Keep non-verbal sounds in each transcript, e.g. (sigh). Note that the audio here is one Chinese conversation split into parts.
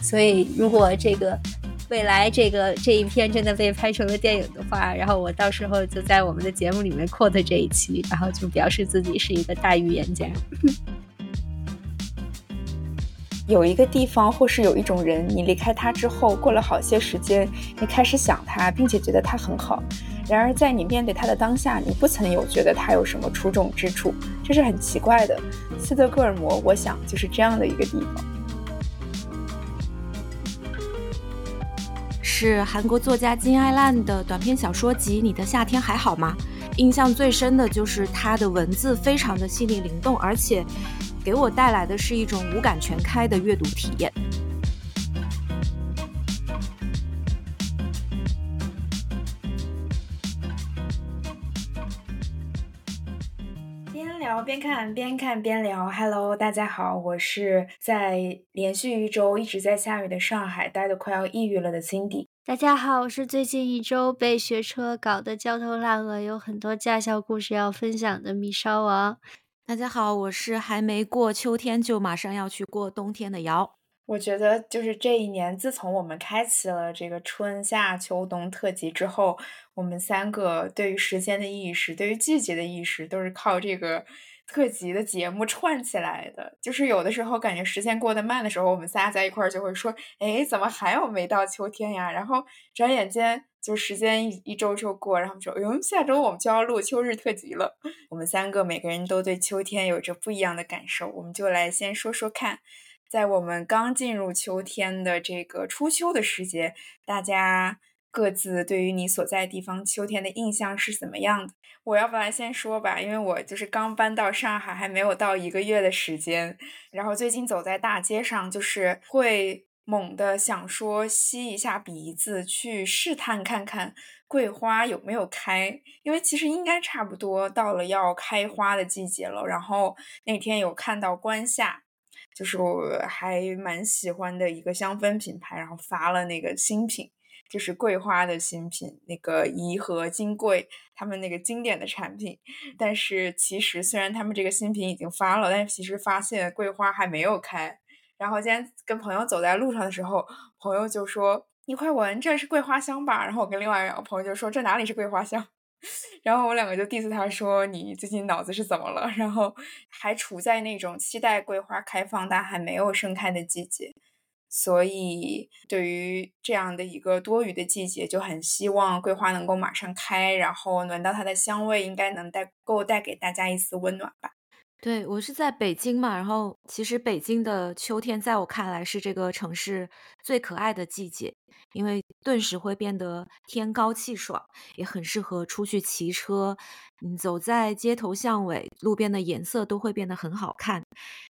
所以如果这个未来这个这一篇真的被拍成了电影的话，然后我到时候就在我们的节目里面 quote 这一期，然后就表示自己是一个大预言家。(laughs) 有一个地方或是有一种人，你离开他之后，过了好些时间，你开始想他，并且觉得他很好。然而在你面对他的当下，你不曾有觉得他有什么出众之处，这是很奇怪的。斯德哥尔摩，我想就是这样的一个地方。是韩国作家金爱烂的短篇小说集《你的夏天还好吗》。印象最深的就是他的文字非常的细腻灵动，而且。给我带来的是一种五感全开的阅读体验。边聊边看，边看边聊。Hello，大家好，我是在连续一周一直在下雨的上海待的快要抑郁了的 Cindy。大家好，我是最近一周被学车搞得焦头烂额，有很多驾校故事要分享的米烧王。大家好，我是还没过秋天就马上要去过冬天的瑶。我觉得就是这一年，自从我们开启了这个春夏秋冬特辑之后，我们三个对于时间的意识、对于季节的意识，都是靠这个特辑的节目串起来的。就是有的时候感觉时间过得慢的时候，我们仨在一块儿就会说：“哎，怎么还有没到秋天呀？”然后转眼间。就时间一一周就过，然后说，哟，下周我们就要录秋日特辑了。我们三个每个人都对秋天有着不一样的感受，我们就来先说说看，在我们刚进入秋天的这个初秋的时节，大家各自对于你所在地方秋天的印象是怎么样的？我要不然先说吧，因为我就是刚搬到上海，还没有到一个月的时间，然后最近走在大街上，就是会。猛地想说吸一下鼻子，去试探看看桂花有没有开，因为其实应该差不多到了要开花的季节了。然后那天有看到关夏，就是我还蛮喜欢的一个香氛品牌，然后发了那个新品，就是桂花的新品，那个颐和金桂他们那个经典的产品。但是其实虽然他们这个新品已经发了，但是其实发现桂花还没有开。然后今天跟朋友走在路上的时候，朋友就说：“你快闻，这是桂花香吧？”然后我跟另外两个朋友就说：“这哪里是桂花香？” (laughs) 然后我两个就 diss 他说：“你最近脑子是怎么了？” (laughs) 然后还处在那种期待桂花开放但还没有盛开的季节，所以对于这样的一个多雨的季节，就很希望桂花能够马上开，然后闻到它的香味，应该能带够带给大家一丝温暖吧。对，我是在北京嘛，然后其实北京的秋天在我看来是这个城市最可爱的季节，因为顿时会变得天高气爽，也很适合出去骑车。嗯，走在街头巷尾，路边的颜色都会变得很好看。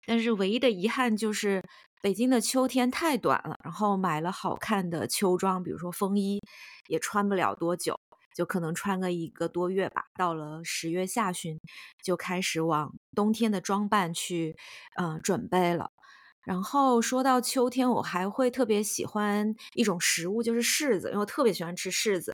但是唯一的遗憾就是北京的秋天太短了，然后买了好看的秋装，比如说风衣，也穿不了多久。就可能穿个一个多月吧，到了十月下旬，就开始往冬天的装扮去，嗯，准备了。然后说到秋天，我还会特别喜欢一种食物，就是柿子，因为我特别喜欢吃柿子。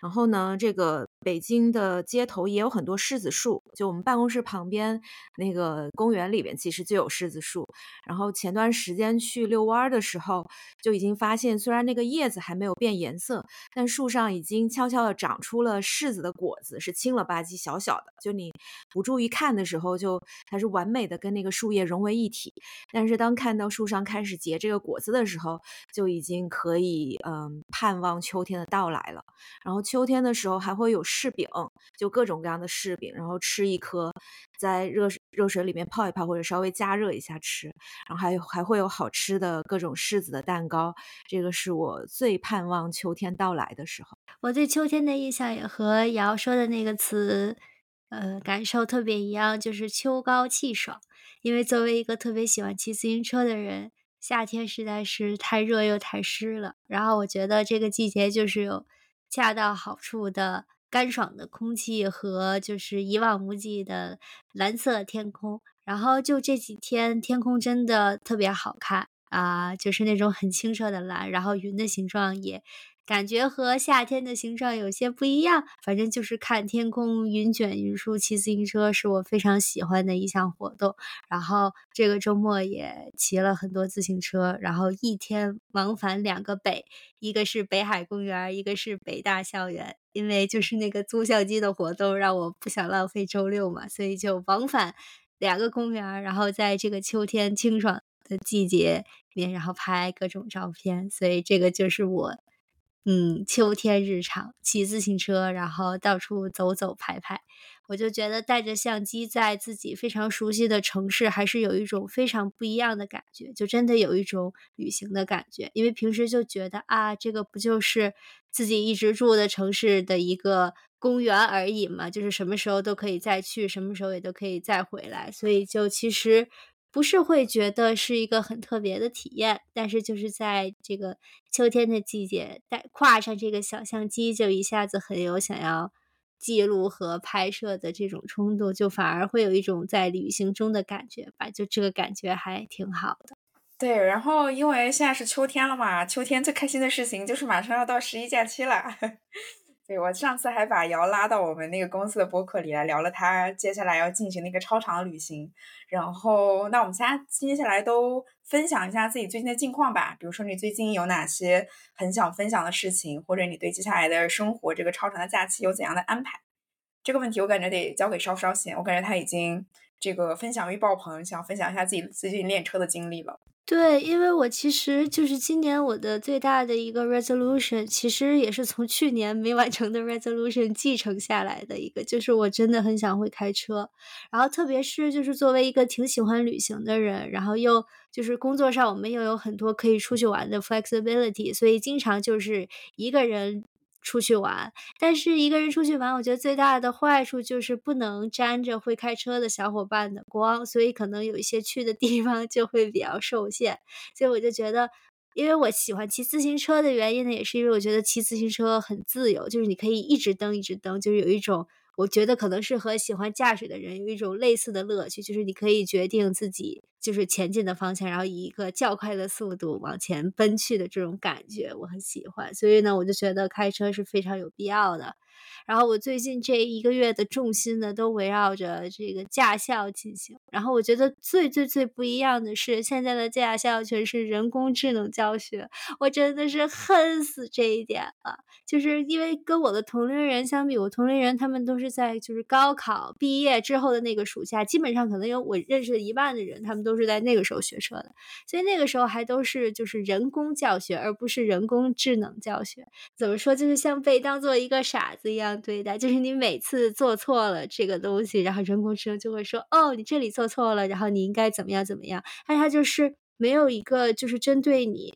然后呢，这个北京的街头也有很多柿子树，就我们办公室旁边那个公园里边，其实就有柿子树。然后前段时间去遛弯的时候，就已经发现，虽然那个叶子还没有变颜色，但树上已经悄悄地长出了柿子的果子，是青了吧唧、小小的。就你不注意看的时候，就它是完美的跟那个树叶融为一体。但是当看到树上开始结这个果子的时候，就已经可以嗯盼望秋天的到来了。然后秋天的时候还会有柿饼，就各种各样的柿饼，然后吃一颗，在热热水里面泡一泡，或者稍微加热一下吃。然后还有还会有好吃的各种柿子的蛋糕，这个是我最盼望秋天到来的时候。我对秋天的印象也和瑶说的那个词，呃，感受特别一样，就是秋高气爽。因为作为一个特别喜欢骑自行车的人，夏天实在是太热又太湿了。然后我觉得这个季节就是有。恰到好处的干爽的空气和就是一望无际的蓝色天空，然后就这几天天空真的特别好看啊，就是那种很清澈的蓝，然后云的形状也感觉和夏天的形状有些不一样。反正就是看天空，云卷云舒，骑自行车是我非常喜欢的一项活动。然后这个周末也骑了很多自行车，然后一天往返两个北，一个是北海公园，一个是北大校园。因为就是那个租相机的活动，让我不想浪费周六嘛，所以就往返两个公园，然后在这个秋天清爽的季节里面，然后拍各种照片。所以这个就是我，嗯，秋天日常，骑自行车，然后到处走走拍拍。我就觉得带着相机在自己非常熟悉的城市，还是有一种非常不一样的感觉，就真的有一种旅行的感觉。因为平时就觉得啊，这个不就是自己一直住的城市的一个公园而已嘛，就是什么时候都可以再去，什么时候也都可以再回来，所以就其实不是会觉得是一个很特别的体验。但是就是在这个秋天的季节，带挎上这个小相机，就一下子很有想要。记录和拍摄的这种冲动，就反而会有一种在旅行中的感觉吧，就这个感觉还挺好的。对，然后因为现在是秋天了嘛，秋天最开心的事情就是马上要到十一假期了。对我上次还把瑶拉到我们那个公司的博客里来聊了，他接下来要进行那个超长的旅行。然后，那我们家接下来都分享一下自己最近的近况吧。比如说，你最近有哪些很想分享的事情，或者你对接下来的生活这个超长的假期有怎样的安排？这个问题我感觉得交给稍稍先，我感觉他已经这个分享欲爆棚，想分享一下自己最近练车的经历了。对，因为我其实就是今年我的最大的一个 resolution，其实也是从去年没完成的 resolution 继承下来的一个，就是我真的很想会开车。然后特别是就是作为一个挺喜欢旅行的人，然后又就是工作上我们又有很多可以出去玩的 flexibility，所以经常就是一个人。出去玩，但是一个人出去玩，我觉得最大的坏处就是不能沾着会开车的小伙伴的光，所以可能有一些去的地方就会比较受限。所以我就觉得，因为我喜欢骑自行车的原因呢，也是因为我觉得骑自行车很自由，就是你可以一直蹬一直蹬，就是有一种。我觉得可能是和喜欢驾驶的人有一种类似的乐趣，就是你可以决定自己就是前进的方向，然后以一个较快的速度往前奔去的这种感觉，我很喜欢。所以呢，我就觉得开车是非常有必要的。然后我最近这一个月的重心呢，都围绕着这个驾校进行。然后我觉得最最最不一样的是，现在的驾校全是人工智能教学，我真的是恨死这一点了。就是因为跟我的同龄人相比，我同龄人他们都是在就是高考毕业之后的那个暑假，基本上可能有我认识的一半的人，他们都是在那个时候学车的。所以那个时候还都是就是人工教学，而不是人工智能教学。怎么说，就是像被当做一个傻子一样。对待就是你每次做错了这个东西，然后人工智能就会说：“哦，你这里做错了，然后你应该怎么样怎么样。”但它就是没有一个就是针对你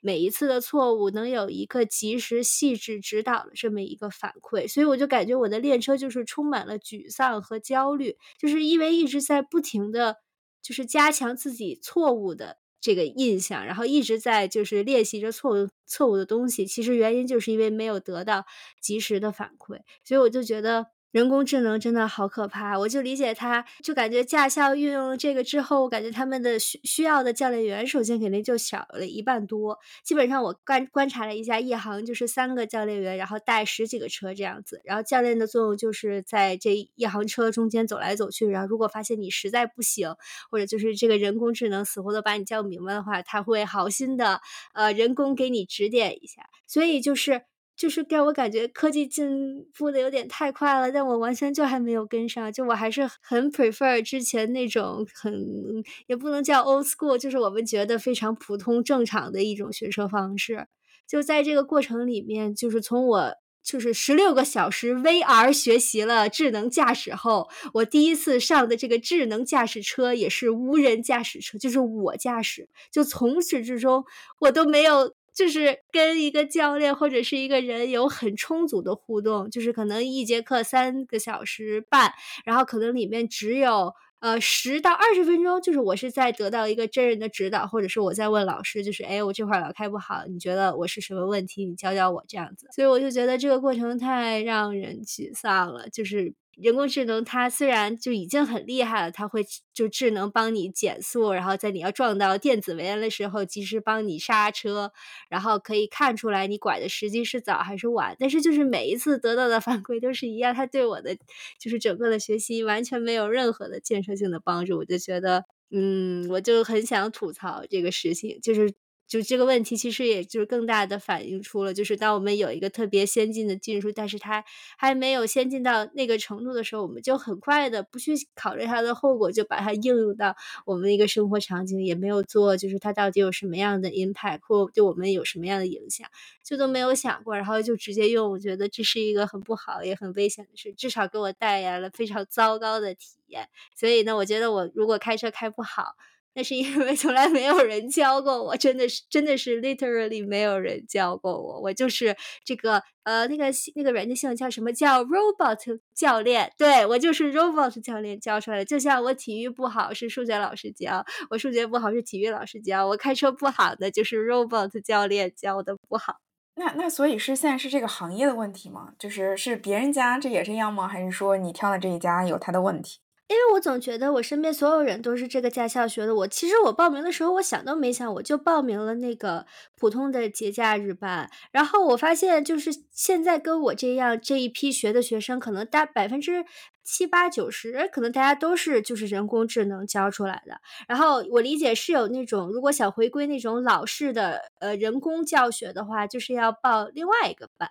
每一次的错误能有一个及时细致指导的这么一个反馈，所以我就感觉我的练车就是充满了沮丧和焦虑，就是因为一直在不停的就是加强自己错误的。这个印象，然后一直在就是练习着错误错误的东西，其实原因就是因为没有得到及时的反馈，所以我就觉得。人工智能真的好可怕，我就理解他，就感觉驾校运用了这个之后，我感觉他们的需需要的教练员首先肯定就少了一半多。基本上我观观察了一下，一行就是三个教练员，然后带十几个车这样子。然后教练的作用就是在这一行车中间走来走去，然后如果发现你实在不行，或者就是这个人工智能死活都把你叫明白的话，他会好心的呃人工给你指点一下。所以就是。就是给我感觉科技进步的有点太快了，但我完全就还没有跟上。就我还是很 prefer 之前那种很也不能叫 old school，就是我们觉得非常普通正常的一种学车方式。就在这个过程里面，就是从我就是十六个小时 VR 学习了智能驾驶后，我第一次上的这个智能驾驶车也是无人驾驶车，就是我驾驶。就从始至终我都没有。就是跟一个教练或者是一个人有很充足的互动，就是可能一节课三个小时半，然后可能里面只有呃十到二十分钟，就是我是在得到一个真人的指导，或者是我在问老师，就是哎我这块老开不好，你觉得我是什么问题？你教教我这样子。所以我就觉得这个过程太让人沮丧了，就是人工智能它虽然就已经很厉害了，它会就智能帮你减速，然后在你要撞到电子围栏的时候，及时帮你刹车，然后可以看出来你拐的时机是早还是晚。但是就是每一次得到的反馈都是一样，它对我的就是整个的学习完全没有任何的建设性的帮助。我就觉得，嗯，我就很想吐槽这个事情，就是。就这个问题，其实也就是更大的反映出了，就是当我们有一个特别先进的技术，但是它还没有先进到那个程度的时候，我们就很快的不去考虑它的后果，就把它应用到我们的一个生活场景，也没有做，就是它到底有什么样的 impact 或对我们有什么样的影响，就都没有想过，然后就直接用，我觉得这是一个很不好也很危险的事，至少给我带来了非常糟糕的体验。所以呢，我觉得我如果开车开不好。那是因为从来没有人教过我，真的是真的是 literally 没有人教过我，我就是这个呃那个那个软件系统叫什么叫 robot 教练，对我就是 robot 教练教出来的。就像我体育不好是数学老师教，我数学不好是体育老师教，我开车不好的就是 robot 教练教的不好。那那所以是现在是这个行业的问题吗？就是是别人家这也这样吗？还是说你挑的这一家有他的问题？因为我总觉得我身边所有人都是这个驾校学的。我其实我报名的时候，我想都没想，我就报名了那个普通的节假日班。然后我发现，就是现在跟我这样这一批学的学生，可能大百分之七八九十，可能大家都是就是人工智能教出来的。然后我理解是有那种，如果想回归那种老式的呃人工教学的话，就是要报另外一个班。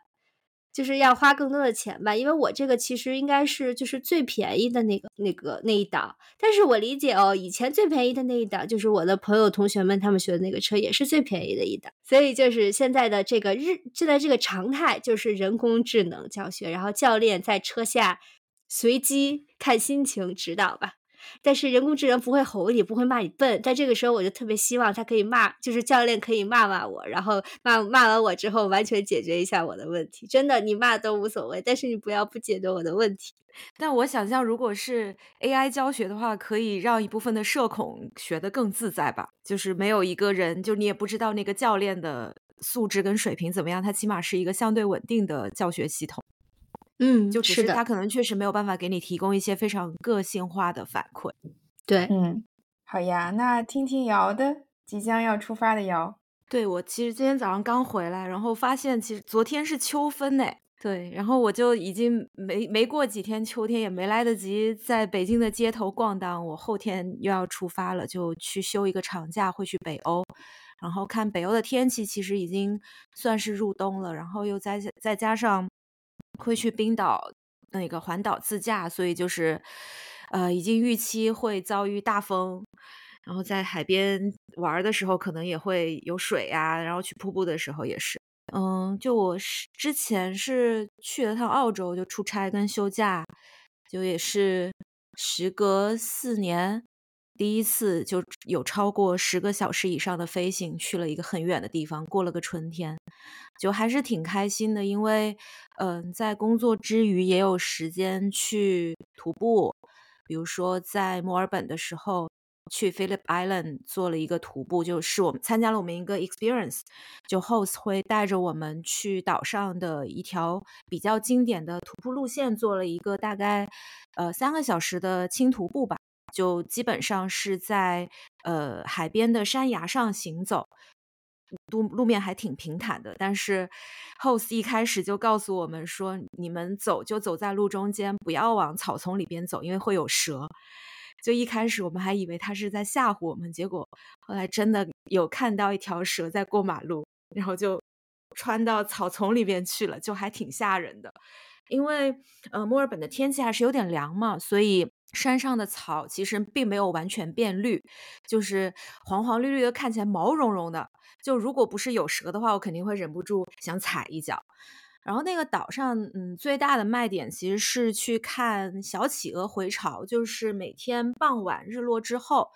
就是要花更多的钱吧，因为我这个其实应该是就是最便宜的那个那个那一档，但是我理解哦，以前最便宜的那一档就是我的朋友同学们他们学的那个车也是最便宜的一档，所以就是现在的这个日现在这个常态就是人工智能教学，然后教练在车下随机看心情指导吧。但是人工智能不会吼你，不会骂你笨。在这个时候，我就特别希望他可以骂，就是教练可以骂骂我，然后骂骂完我之后，完全解决一下我的问题。真的，你骂都无所谓，但是你不要不解决我的问题。但我想象，如果是 AI 教学的话，可以让一部分的社恐学得更自在吧？就是没有一个人，就你也不知道那个教练的素质跟水平怎么样，他起码是一个相对稳定的教学系统。嗯，就只是他可能确实没有办法给你提供一些非常个性化的反馈。对，嗯，好呀，那听听瑶的即将要出发的瑶。对我其实今天早上刚回来，然后发现其实昨天是秋分呢。对，然后我就已经没没过几天秋天，也没来得及在北京的街头逛荡。我后天又要出发了，就去休一个长假，会去北欧。然后看北欧的天气，其实已经算是入冬了。然后又再再加上。会去冰岛那个环岛自驾，所以就是，呃，已经预期会遭遇大风，然后在海边玩的时候可能也会有水呀，然后去瀑布的时候也是，嗯，就我是之前是去了趟澳洲，就出差跟休假，就也是时隔四年。第一次就有超过十个小时以上的飞行，去了一个很远的地方，过了个春天，就还是挺开心的。因为，嗯，在工作之余也有时间去徒步，比如说在墨尔本的时候去 Phillip Island 做了一个徒步，就是我们参加了我们一个 experience，就 host 会带着我们去岛上的一条比较经典的徒步路线，做了一个大概呃三个小时的轻徒步吧。就基本上是在呃海边的山崖上行走，路路面还挺平坦的。但是 host 一开始就告诉我们说，你们走就走在路中间，不要往草丛里边走，因为会有蛇。就一开始我们还以为他是在吓唬我们，结果后来真的有看到一条蛇在过马路，然后就穿到草丛里边去了，就还挺吓人的。因为呃墨尔本的天气还是有点凉嘛，所以。山上的草其实并没有完全变绿，就是黄黄绿绿的，看起来毛茸茸的。就如果不是有蛇的话，我肯定会忍不住想踩一脚。然后那个岛上，嗯，最大的卖点其实是去看小企鹅回巢，就是每天傍晚日落之后，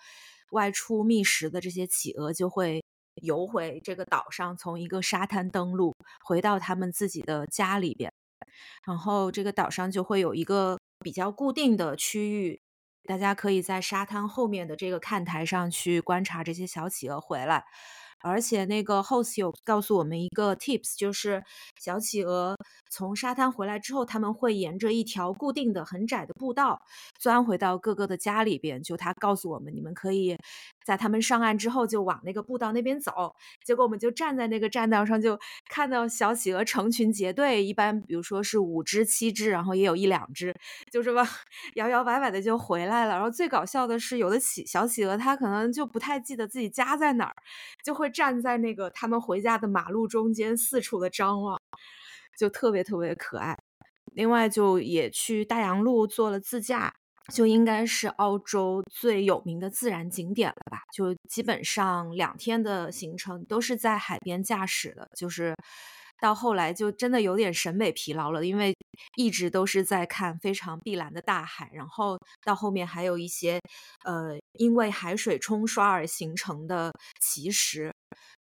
外出觅食的这些企鹅就会游回这个岛上，从一个沙滩登陆，回到他们自己的家里边。然后这个岛上就会有一个。比较固定的区域，大家可以在沙滩后面的这个看台上去观察这些小企鹅回来。而且那个 host 有告诉我们一个 tips，就是小企鹅从沙滩回来之后，他们会沿着一条固定的很窄的步道钻回到各个的家里边。就他告诉我们，你们可以在他们上岸之后就往那个步道那边走。结果我们就站在那个栈道上，就看到小企鹅成群结队，一般比如说是五只、七只，然后也有一两只，就这么 (laughs) 摇摇摆摆的就回来了。然后最搞笑的是，有的企小企鹅它可能就不太记得自己家在哪儿，就会站在那个他们回家的马路中间四处的张望，就特别特别可爱。另外，就也去大洋路做了自驾。就应该是澳洲最有名的自然景点了吧？就基本上两天的行程都是在海边驾驶的，就是到后来就真的有点审美疲劳了，因为一直都是在看非常碧蓝的大海，然后到后面还有一些呃因为海水冲刷而形成的奇石，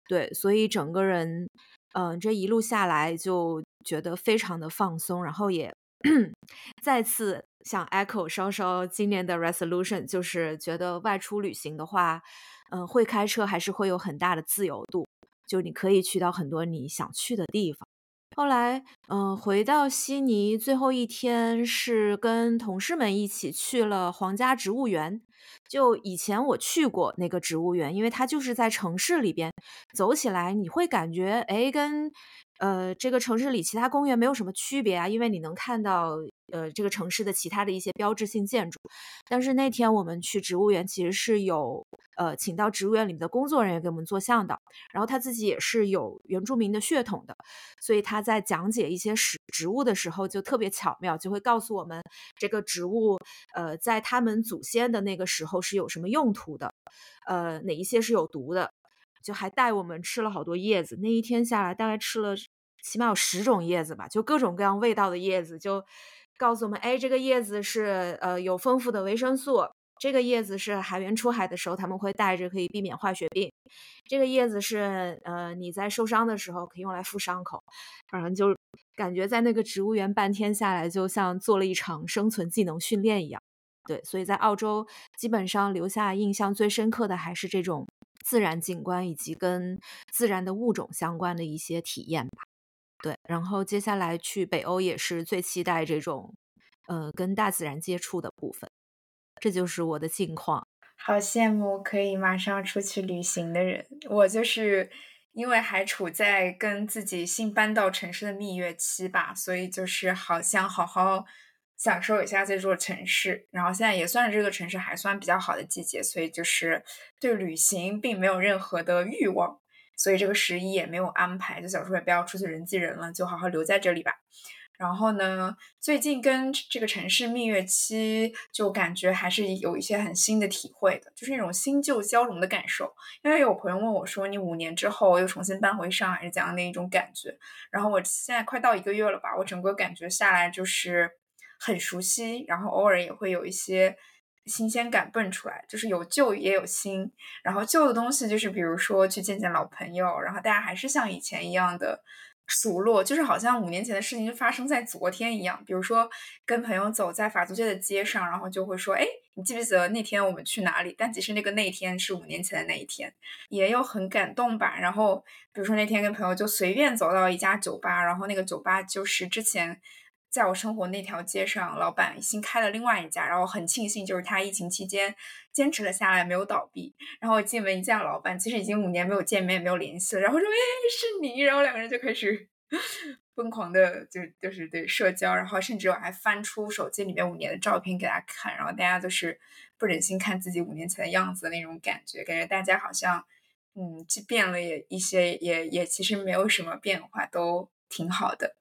对，所以整个人嗯这一路下来就觉得非常的放松，然后也 (clears throat) 再次。想 Echo 稍稍今年的 resolution 就是觉得外出旅行的话，嗯，会开车还是会有很大的自由度，就你可以去到很多你想去的地方。后来，嗯，回到悉尼最后一天是跟同事们一起去了皇家植物园。就以前我去过那个植物园，因为它就是在城市里边，走起来你会感觉，哎，跟呃这个城市里其他公园没有什么区别啊，因为你能看到。呃，这个城市的其他的一些标志性建筑，但是那天我们去植物园，其实是有呃请到植物园里面的工作人员给我们做向导，然后他自己也是有原住民的血统的，所以他在讲解一些植植物的时候就特别巧妙，就会告诉我们这个植物呃在他们祖先的那个时候是有什么用途的，呃哪一些是有毒的，就还带我们吃了好多叶子，那一天下来大概吃了起码有十种叶子吧，就各种各样味道的叶子就。告诉我们，哎，这个叶子是呃有丰富的维生素，这个叶子是海员出海的时候他们会带着，可以避免坏血病。这个叶子是呃你在受伤的时候可以用来敷伤口。反正就感觉在那个植物园半天下来，就像做了一场生存技能训练一样。对，所以在澳洲基本上留下印象最深刻的还是这种自然景观以及跟自然的物种相关的一些体验吧。对，然后接下来去北欧也是最期待这种，呃，跟大自然接触的部分。这就是我的近况。好羡慕可以马上出去旅行的人。我就是因为还处在跟自己新搬到城市的蜜月期吧，所以就是好想好好享受一下这座城市。然后现在也算是这个城市还算比较好的季节，所以就是对旅行并没有任何的欲望。所以这个十一也没有安排，就想说也不要出去人挤人了，就好好留在这里吧。然后呢，最近跟这个城市蜜月期，就感觉还是有一些很新的体会的，就是那种新旧交融的感受。因为有朋友问我说：“你五年之后又重新搬回上海是怎样的一种感觉？”然后我现在快到一个月了吧，我整个感觉下来就是很熟悉，然后偶尔也会有一些。新鲜感蹦出来，就是有旧也有新。然后旧的东西就是，比如说去见见老朋友，然后大家还是像以前一样的熟络，就是好像五年前的事情就发生在昨天一样。比如说跟朋友走在法租界的街上，然后就会说：“哎，你记不记得那天我们去哪里？”但其实那个那天是五年前的那一天，也有很感动吧。然后比如说那天跟朋友就随便走到一家酒吧，然后那个酒吧就是之前。在我生活那条街上，老板新开了另外一家，然后很庆幸，就是他疫情期间坚持了下来，没有倒闭。然后我进门一见老板，其实已经五年没有见面，没有联系了。然后说：“哎，是你。”然后两个人就开始 (laughs) 疯狂的，就就是对社交。然后甚至我还翻出手机里面五年的照片给他看，然后大家都是不忍心看自己五年前的样子的那种感觉，感觉大家好像嗯，既变了也一些，也也其实没有什么变化，都挺好的。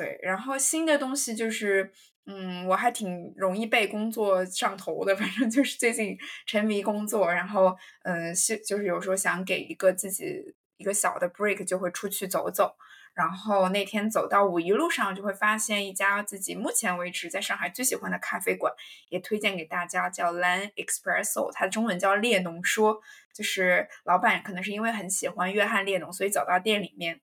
对，然后新的东西就是，嗯，我还挺容易被工作上头的，反正就是最近沉迷工作，然后，嗯，是就是有时候想给一个自己一个小的 break，就会出去走走。然后那天走到五一路上，就会发现一家自己目前为止在上海最喜欢的咖啡馆，也推荐给大家，叫 Lan Espresso，它的中文叫列侬说，就是老板可能是因为很喜欢约翰列侬，所以走到店里面。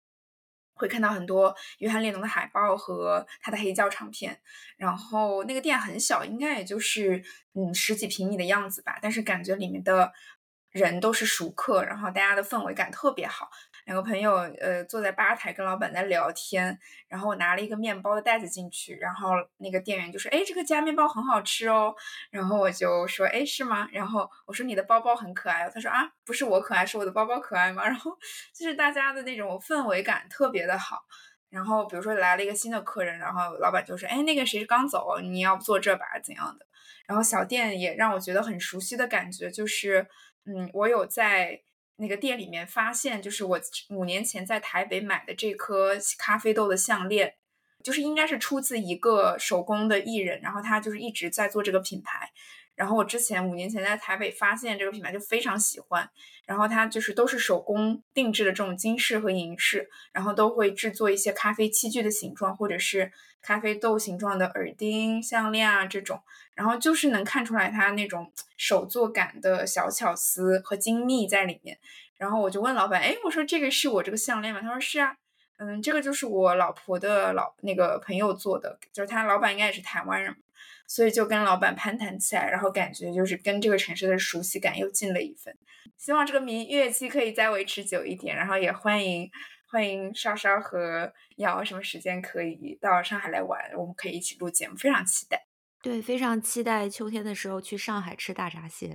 会看到很多约翰列侬的海报和他的黑胶唱片，然后那个店很小，应该也就是嗯十几平米的样子吧，但是感觉里面的人都是熟客，然后大家的氛围感特别好。两个朋友，呃，坐在吧台跟老板在聊天，然后我拿了一个面包的袋子进去，然后那个店员就说：“哎，这个夹面包很好吃哦。”然后我就说：“哎，是吗？”然后我说：“你的包包很可爱。”他说：“啊，不是我可爱，是我的包包可爱吗？”然后就是大家的那种氛围感特别的好。然后比如说来了一个新的客人，然后老板就说：“哎，那个谁是刚走，你要不坐这吧，怎样的？”然后小店也让我觉得很熟悉的感觉，就是嗯，我有在。那个店里面发现，就是我五年前在台北买的这颗咖啡豆的项链，就是应该是出自一个手工的艺人，然后他就是一直在做这个品牌。然后我之前五年前在台北发现这个品牌，就非常喜欢。然后它就是都是手工定制的这种金饰和银饰，然后都会制作一些咖啡器具的形状，或者是咖啡豆形状的耳钉、项链啊这种。然后就是能看出来它那种手作感的小巧思和精密在里面。然后我就问老板，哎，我说这个是我这个项链吗？他说是啊，嗯，这个就是我老婆的老那个朋友做的，就是他老板应该也是台湾人。所以就跟老板攀谈起来，然后感觉就是跟这个城市的熟悉感又近了一分。希望这个蜜月期可以再维持久一点，然后也欢迎欢迎稍稍和瑶什么时间可以到上海来玩，我们可以一起录节目，非常期待。对，非常期待秋天的时候去上海吃大闸蟹。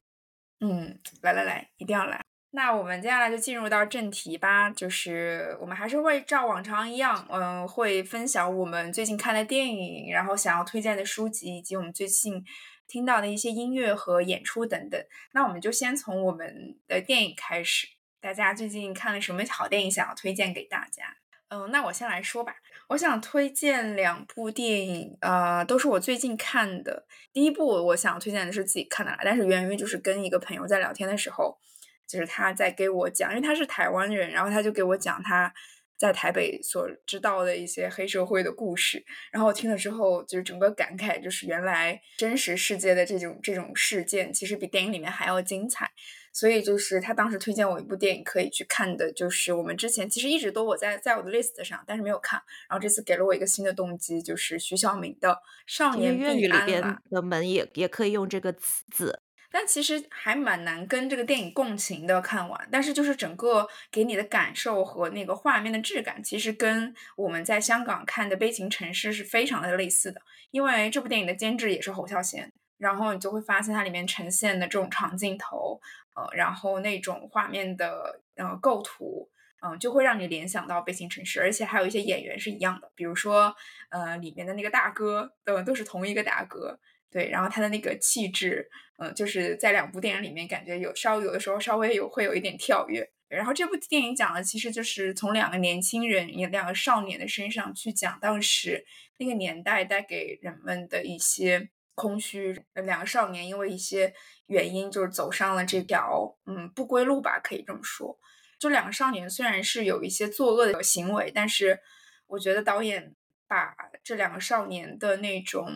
嗯，来来来，一定要来。那我们接下来就进入到正题吧，就是我们还是会照往常一样，嗯，会分享我们最近看的电影，然后想要推荐的书籍，以及我们最近听到的一些音乐和演出等等。那我们就先从我们的电影开始，大家最近看了什么好电影想要推荐给大家？嗯，那我先来说吧，我想推荐两部电影，呃，都是我最近看的。第一部我想推荐的是自己看的，但是源于就是跟一个朋友在聊天的时候。就是他在给我讲，因为他是台湾人，然后他就给我讲他在台北所知道的一些黑社会的故事。然后我听了之后，就是整个感慨，就是原来真实世界的这种这种事件，其实比电影里面还要精彩。所以就是他当时推荐我一部电影可以去看的，就是我们之前其实一直都我在在我的 list 上，但是没有看。然后这次给了我一个新的动机，就是徐小明的《少年粤语里边的门也也可以用这个词。但其实还蛮难跟这个电影共情的看完，但是就是整个给你的感受和那个画面的质感，其实跟我们在香港看的《悲情城市》是非常的类似的。因为这部电影的监制也是侯孝贤，然后你就会发现它里面呈现的这种长镜头，呃，然后那种画面的呃构图，嗯，就会让你联想到《悲情城市》，而且还有一些演员是一样的，比如说呃里面的那个大哥，呃，都是同一个大哥。对，然后他的那个气质，嗯，就是在两部电影里面感觉有稍有的时候稍微有会有一点跳跃。然后这部电影讲的其实就是从两个年轻人，两个少年的身上去讲当时那个年代带给人们的一些空虚。两个少年因为一些原因，就是走上了这条嗯不归路吧，可以这么说。就两个少年虽然是有一些作恶的行为，但是我觉得导演。把这两个少年的那种，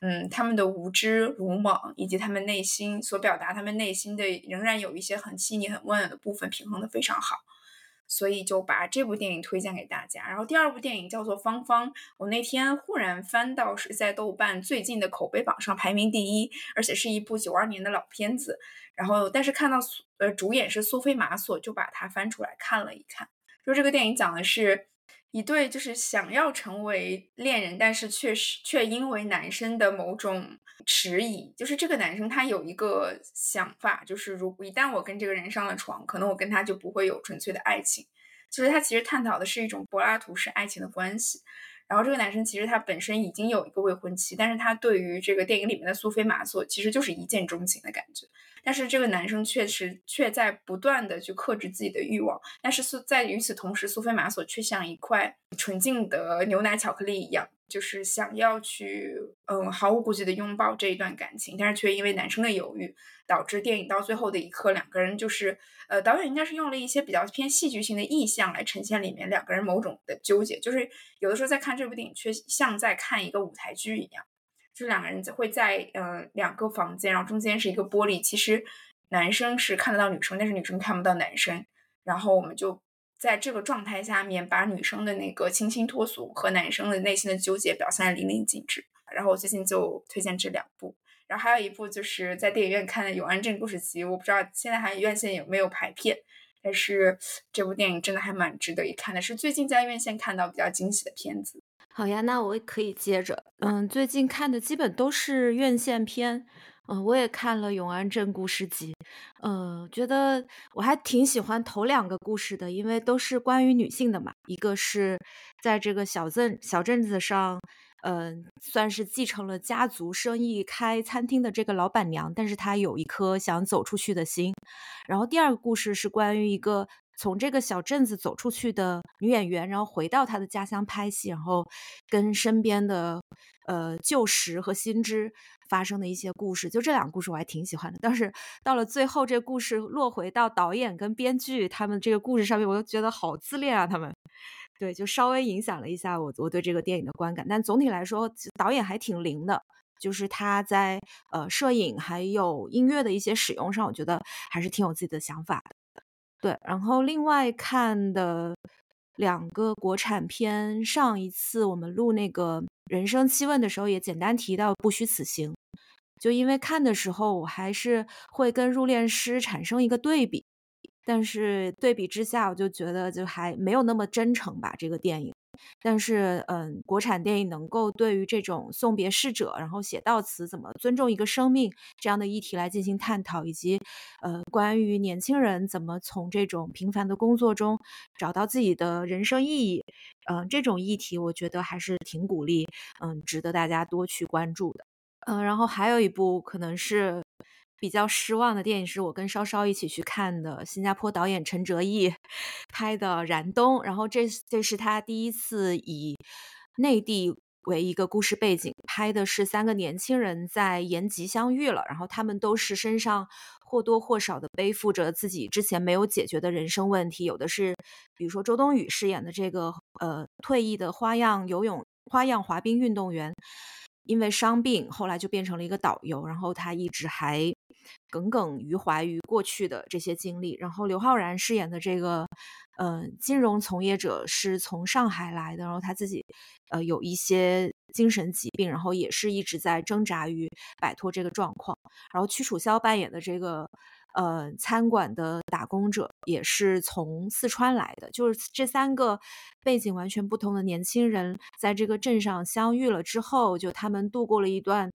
嗯，他们的无知、鲁莽，以及他们内心所表达，他们内心的仍然有一些很细腻、很温暖的部分，平衡的非常好，所以就把这部电影推荐给大家。然后第二部电影叫做《芳芳》，我那天忽然翻到是在豆瓣最近的口碑榜上排名第一，而且是一部九二年的老片子。然后但是看到呃主演是苏菲玛索，就把它翻出来看了一看。就这个电影讲的是。一对就是想要成为恋人，但是确实却因为男生的某种迟疑，就是这个男生他有一个想法，就是如果一旦我跟这个人上了床，可能我跟他就不会有纯粹的爱情。就是他其实探讨的是一种柏拉图式爱情的关系。然后这个男生其实他本身已经有一个未婚妻，但是他对于这个电影里面的苏菲玛索其实就是一见钟情的感觉。但是这个男生确实却在不断的去克制自己的欲望，但是苏在与此同时，苏菲玛索却像一块纯净的牛奶巧克力一样，就是想要去嗯毫无顾忌的拥抱这一段感情，但是却因为男生的犹豫，导致电影到最后的一刻，两个人就是呃导演应该是用了一些比较偏戏剧性的意象来呈现里面两个人某种的纠结，就是有的时候在看。这部电影却像在看一个舞台剧一样，就两个人会在呃两个房间，然后中间是一个玻璃。其实男生是看得到女生，但是女生看不到男生。然后我们就在这个状态下面，把女生的那个清新脱俗和男生的内心的纠结表现的淋漓尽致。然后我最近就推荐这两部。然后还有一部就是在电影院看的《永安镇故事集》，我不知道现在还院线有没有排片，但是这部电影真的还蛮值得一看的，是最近在院线看到比较惊喜的片子。好呀，那我也可以接着。嗯，最近看的基本都是院线片。嗯，我也看了《永安镇故事集》。嗯，觉得我还挺喜欢头两个故事的，因为都是关于女性的嘛。一个是在这个小镇小镇子上，嗯，算是继承了家族生意开餐厅的这个老板娘，但是她有一颗想走出去的心。然后第二个故事是关于一个。从这个小镇子走出去的女演员，然后回到她的家乡拍戏，然后跟身边的呃旧识和新知发生的一些故事，就这两个故事我还挺喜欢的。但是到了最后，这故事落回到导演跟编剧他们这个故事上面，我就觉得好自恋啊，他们对，就稍微影响了一下我我对这个电影的观感。但总体来说，导演还挺灵的，就是他在呃摄影还有音乐的一些使用上，我觉得还是挺有自己的想法的。对，然后另外看的两个国产片，上一次我们录那个人生七问的时候，也简单提到《不虚此行》，就因为看的时候，我还是会跟《入殓师》产生一个对比，但是对比之下，我就觉得就还没有那么真诚吧，这个电影。但是，嗯，国产电影能够对于这种送别逝者，然后写悼词，怎么尊重一个生命这样的议题来进行探讨，以及，呃，关于年轻人怎么从这种平凡的工作中找到自己的人生意义，嗯，这种议题，我觉得还是挺鼓励，嗯，值得大家多去关注的。嗯，然后还有一部可能是。比较失望的电影是我跟稍稍一起去看的，新加坡导演陈哲艺 (laughs) 拍的《燃冬》，然后这这是他第一次以内地为一个故事背景，拍的是三个年轻人在延吉相遇了，然后他们都是身上或多或少的背负着自己之前没有解决的人生问题，有的是，比如说周冬雨饰演的这个呃退役的花样游泳花样滑冰运动员。因为伤病，后来就变成了一个导游，然后他一直还耿耿于怀于过去的这些经历。然后刘昊然饰演的这个，嗯，金融从业者是从上海来的，然后他自己，呃，有一些精神疾病，然后也是一直在挣扎于摆脱这个状况。然后屈楚萧扮演的这个。呃，餐馆的打工者也是从四川来的，就是这三个背景完全不同的年轻人，在这个镇上相遇了之后，就他们度过了一段，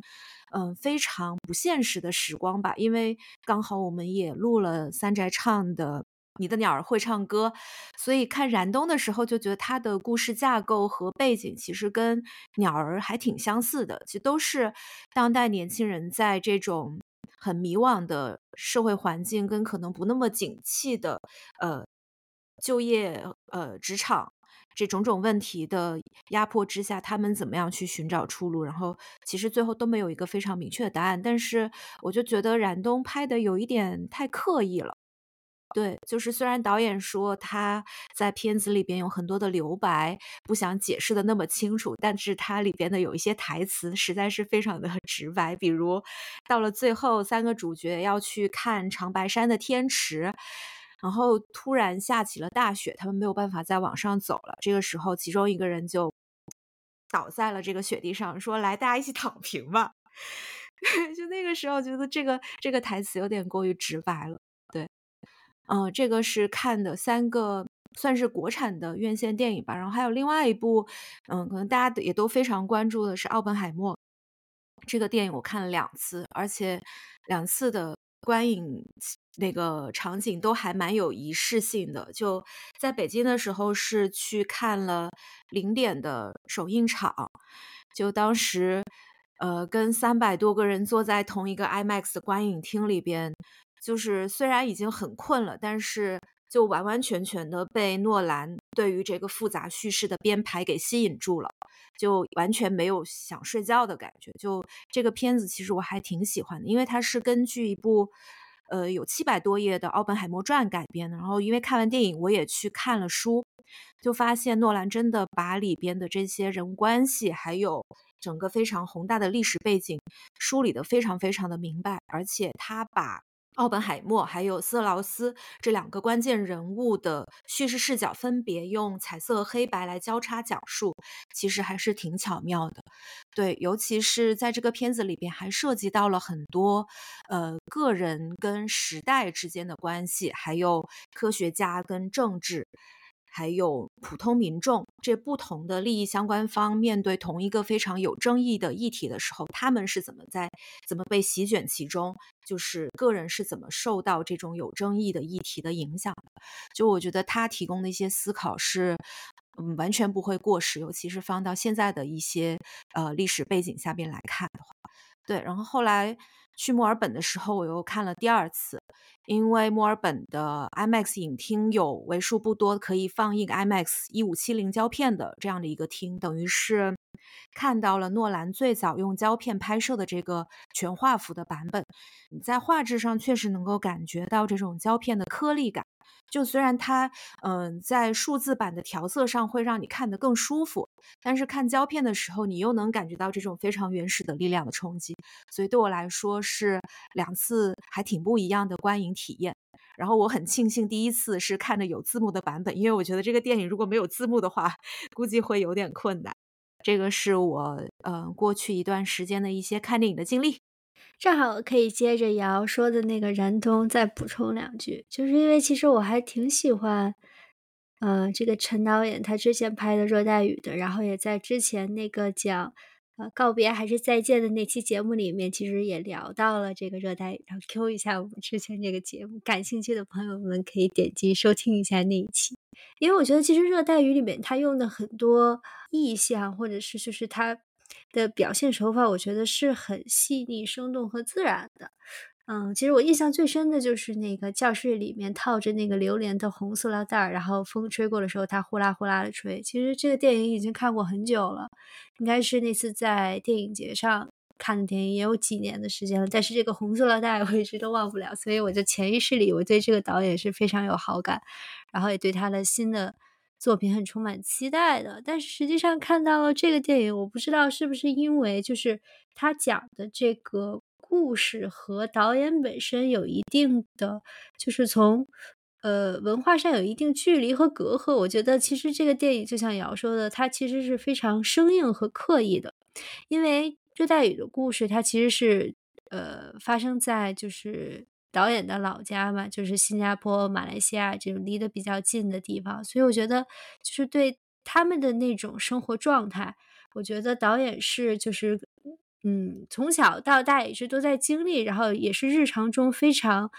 嗯，非常不现实的时光吧。因为刚好我们也录了三宅唱的《你的鸟儿会唱歌》，所以看燃冬的时候就觉得他的故事架构和背景其实跟鸟儿还挺相似的，其实都是当代年轻人在这种。很迷惘的社会环境跟可能不那么景气的呃就业呃职场这种种问题的压迫之下，他们怎么样去寻找出路？然后其实最后都没有一个非常明确的答案。但是我就觉得冉东拍的有一点太刻意了。对，就是虽然导演说他在片子里边有很多的留白，不想解释的那么清楚，但是它里边的有一些台词实在是非常的 (laughs) 直白。比如到了最后，三个主角要去看长白山的天池，然后突然下起了大雪，他们没有办法再往上走了。这个时候，其中一个人就倒在了这个雪地上，说：“来，大家一起躺平吧。(laughs) ”就那个时候，觉得这个这个台词有点过于直白了。嗯，这个是看的三个算是国产的院线电影吧，然后还有另外一部，嗯，可能大家也都非常关注的是《奥本海默》这个电影，我看了两次，而且两次的观影那个场景都还蛮有仪式性的。就在北京的时候是去看了零点的首映场，就当时呃跟三百多个人坐在同一个 IMAX 的观影厅里边。就是虽然已经很困了，但是就完完全全的被诺兰对于这个复杂叙事的编排给吸引住了，就完全没有想睡觉的感觉。就这个片子其实我还挺喜欢的，因为它是根据一部呃有七百多页的《奥本海默传》改编的。然后因为看完电影，我也去看了书，就发现诺兰真的把里边的这些人物关系，还有整个非常宏大的历史背景梳理的非常非常的明白，而且他把奥本海默还有斯劳斯这两个关键人物的叙事视角分别用彩色黑白来交叉讲述，其实还是挺巧妙的。对，尤其是在这个片子里边，还涉及到了很多呃个人跟时代之间的关系，还有科学家跟政治。还有普通民众这不同的利益相关方面对同一个非常有争议的议题的时候，他们是怎么在怎么被席卷其中？就是个人是怎么受到这种有争议的议题的影响？就我觉得他提供的一些思考是，嗯，完全不会过时，尤其是放到现在的一些呃历史背景下边来看的话，对。然后后来去墨尔本的时候，我又看了第二次。因为墨尔本的 IMAX 影厅有为数不多可以放映 IMAX 一五七零胶片的这样的一个厅，等于是看到了诺兰最早用胶片拍摄的这个全画幅的版本。你在画质上确实能够感觉到这种胶片的颗粒感。就虽然它，嗯，在数字版的调色上会让你看得更舒服，但是看胶片的时候，你又能感觉到这种非常原始的力量的冲击。所以对我来说是两次还挺不一样的观影体验。然后我很庆幸第一次是看的有字幕的版本，因为我觉得这个电影如果没有字幕的话，(laughs) 估计会有点困难。这个是我，嗯，过去一段时间的一些看电影的经历。正好可以接着瑶说的那个燃冬再补充两句，就是因为其实我还挺喜欢，呃，这个陈导演他之前拍的《热带雨》的，然后也在之前那个讲呃告别还是再见的那期节目里面，其实也聊到了这个《热带雨》，然后 Q 一下我们之前这个节目，感兴趣的朋友们可以点击收听一下那一期，因为我觉得其实《热带雨》里面他用的很多意象，或者是就是他。的表现手法，我觉得是很细腻、生动和自然的。嗯，其实我印象最深的就是那个教室里面套着那个榴莲的红塑料袋儿，然后风吹过的时候，它呼啦呼啦的吹。其实这个电影已经看过很久了，应该是那次在电影节上看的电影，也有几年的时间了。但是这个红塑料袋我一直都忘不了，所以我就潜意识里我对这个导演是非常有好感，然后也对他的新的。作品很充满期待的，但是实际上看到了这个电影，我不知道是不是因为就是他讲的这个故事和导演本身有一定的，就是从呃文化上有一定距离和隔阂。我觉得其实这个电影就像瑶说的，它其实是非常生硬和刻意的，因为热带雨的故事它其实是呃发生在就是。导演的老家嘛，就是新加坡、马来西亚这种离得比较近的地方，所以我觉得就是对他们的那种生活状态，我觉得导演是就是嗯，从小到大一直都在经历，然后也是日常中非常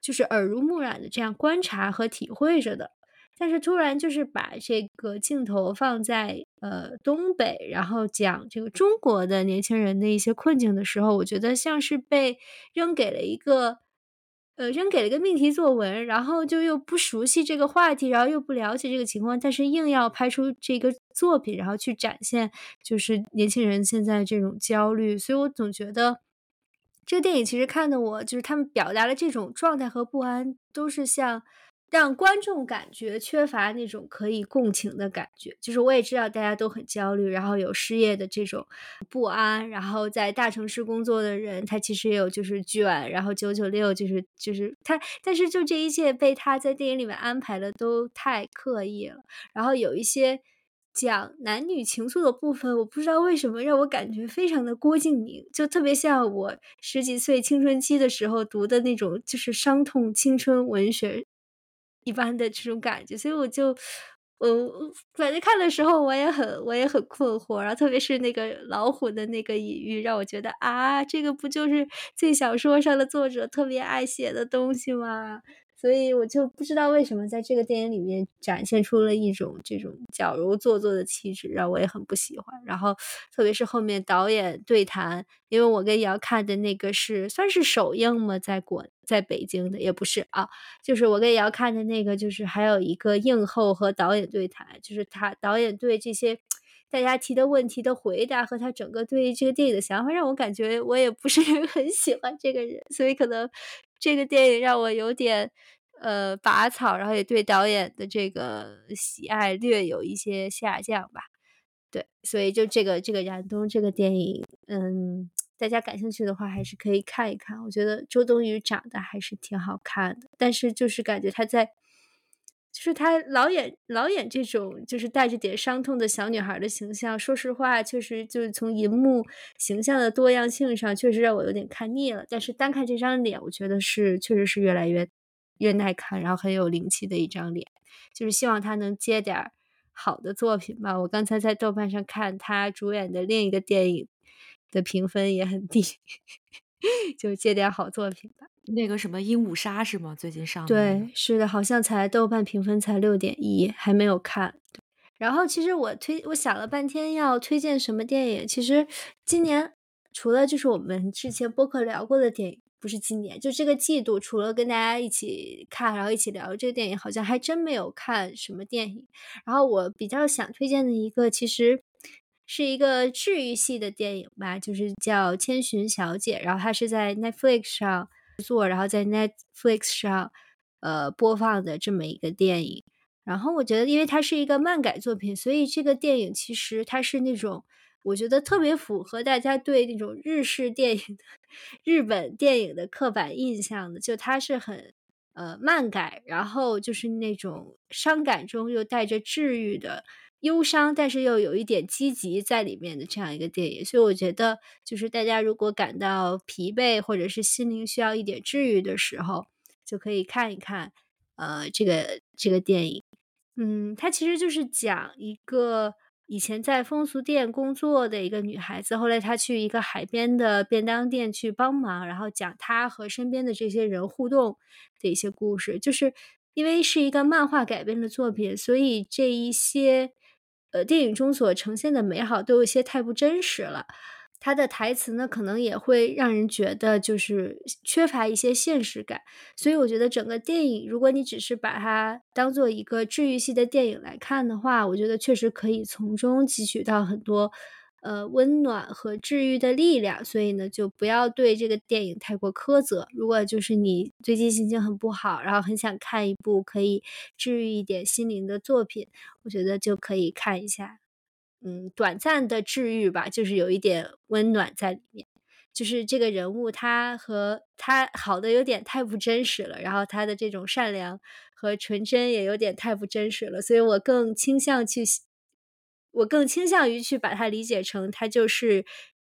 就是耳濡目染的这样观察和体会着的。但是突然就是把这个镜头放在呃东北，然后讲这个中国的年轻人的一些困境的时候，我觉得像是被扔给了一个。呃，扔给了个命题作文，然后就又不熟悉这个话题，然后又不了解这个情况，但是硬要拍出这个作品，然后去展现就是年轻人现在这种焦虑，所以我总觉得这个电影其实看的我就是他们表达了这种状态和不安，都是像。让观众感觉缺乏那种可以共情的感觉，就是我也知道大家都很焦虑，然后有失业的这种不安，然后在大城市工作的人，他其实也有就是卷，然后九九六就是就是他，但是就这一切被他在电影里面安排的都太刻意了，然后有一些讲男女情愫的部分，我不知道为什么让我感觉非常的郭敬明，就特别像我十几岁青春期的时候读的那种就是伤痛青春文学。一般的这种感觉，所以我就，我反正看的时候我也很我也很困惑，然后特别是那个老虎的那个隐喻，让我觉得啊，这个不就是这小说上的作者特别爱写的东西吗？所以我就不知道为什么在这个电影里面展现出了一种这种矫揉做作的气质，让我也很不喜欢。然后特别是后面导演对谈，因为我跟瑶看的那个是算是首映嘛，在国在北京的也不是啊，就是我跟瑶看的那个，就是还有一个映后和导演对谈，就是他导演对这些大家提的问题的回答和他整个对这个电影的想法，让我感觉我也不是 (laughs) 很喜欢这个人，所以可能。这个电影让我有点呃拔草，然后也对导演的这个喜爱略有一些下降吧。对，所以就这个这个燃冬这个电影，嗯，大家感兴趣的话，还是可以看一看。我觉得周冬雨长得还是挺好看的，但是就是感觉她在，就是她老演老演这种就是带着点伤痛的小女孩的形象。说实话，确实就是从银幕形象的多样性上，确实让我有点看腻了。但是单看这张脸，我觉得是确实是越来越越耐看，然后很有灵气的一张脸。就是希望她能接点好的作品吧。我刚才在豆瓣上看她主演的另一个电影。的评分也很低，(laughs) 就借点好作品吧。那个什么《鹦鹉杀》是吗？最近上的？对，是的，好像才豆瓣评分才六点一，还没有看。然后其实我推，我想了半天要推荐什么电影。其实今年除了就是我们之前播客聊过的电影，不是今年，就这个季度，除了跟大家一起看，然后一起聊这个电影，好像还真没有看什么电影。然后我比较想推荐的一个，其实。是一个治愈系的电影吧，就是叫《千寻小姐》，然后它是在 Netflix 上做，然后在 Netflix 上呃播放的这么一个电影。然后我觉得，因为它是一个漫改作品，所以这个电影其实它是那种我觉得特别符合大家对那种日式电影、日本电影的刻板印象的，就它是很呃漫改，然后就是那种伤感中又带着治愈的。忧伤，但是又有一点积极在里面的这样一个电影，所以我觉得，就是大家如果感到疲惫或者是心灵需要一点治愈的时候，就可以看一看，呃，这个这个电影。嗯，它其实就是讲一个以前在风俗店工作的一个女孩子，后来她去一个海边的便当店去帮忙，然后讲她和身边的这些人互动的一些故事。就是因为是一个漫画改编的作品，所以这一些。呃，电影中所呈现的美好都有些太不真实了，他的台词呢，可能也会让人觉得就是缺乏一些现实感。所以我觉得整个电影，如果你只是把它当做一个治愈系的电影来看的话，我觉得确实可以从中汲取到很多。呃，温暖和治愈的力量，所以呢，就不要对这个电影太过苛责。如果就是你最近心情很不好，然后很想看一部可以治愈一点心灵的作品，我觉得就可以看一下。嗯，短暂的治愈吧，就是有一点温暖在里面。就是这个人物，他和他好的有点太不真实了，然后他的这种善良和纯真也有点太不真实了，所以我更倾向去。我更倾向于去把它理解成，它就是，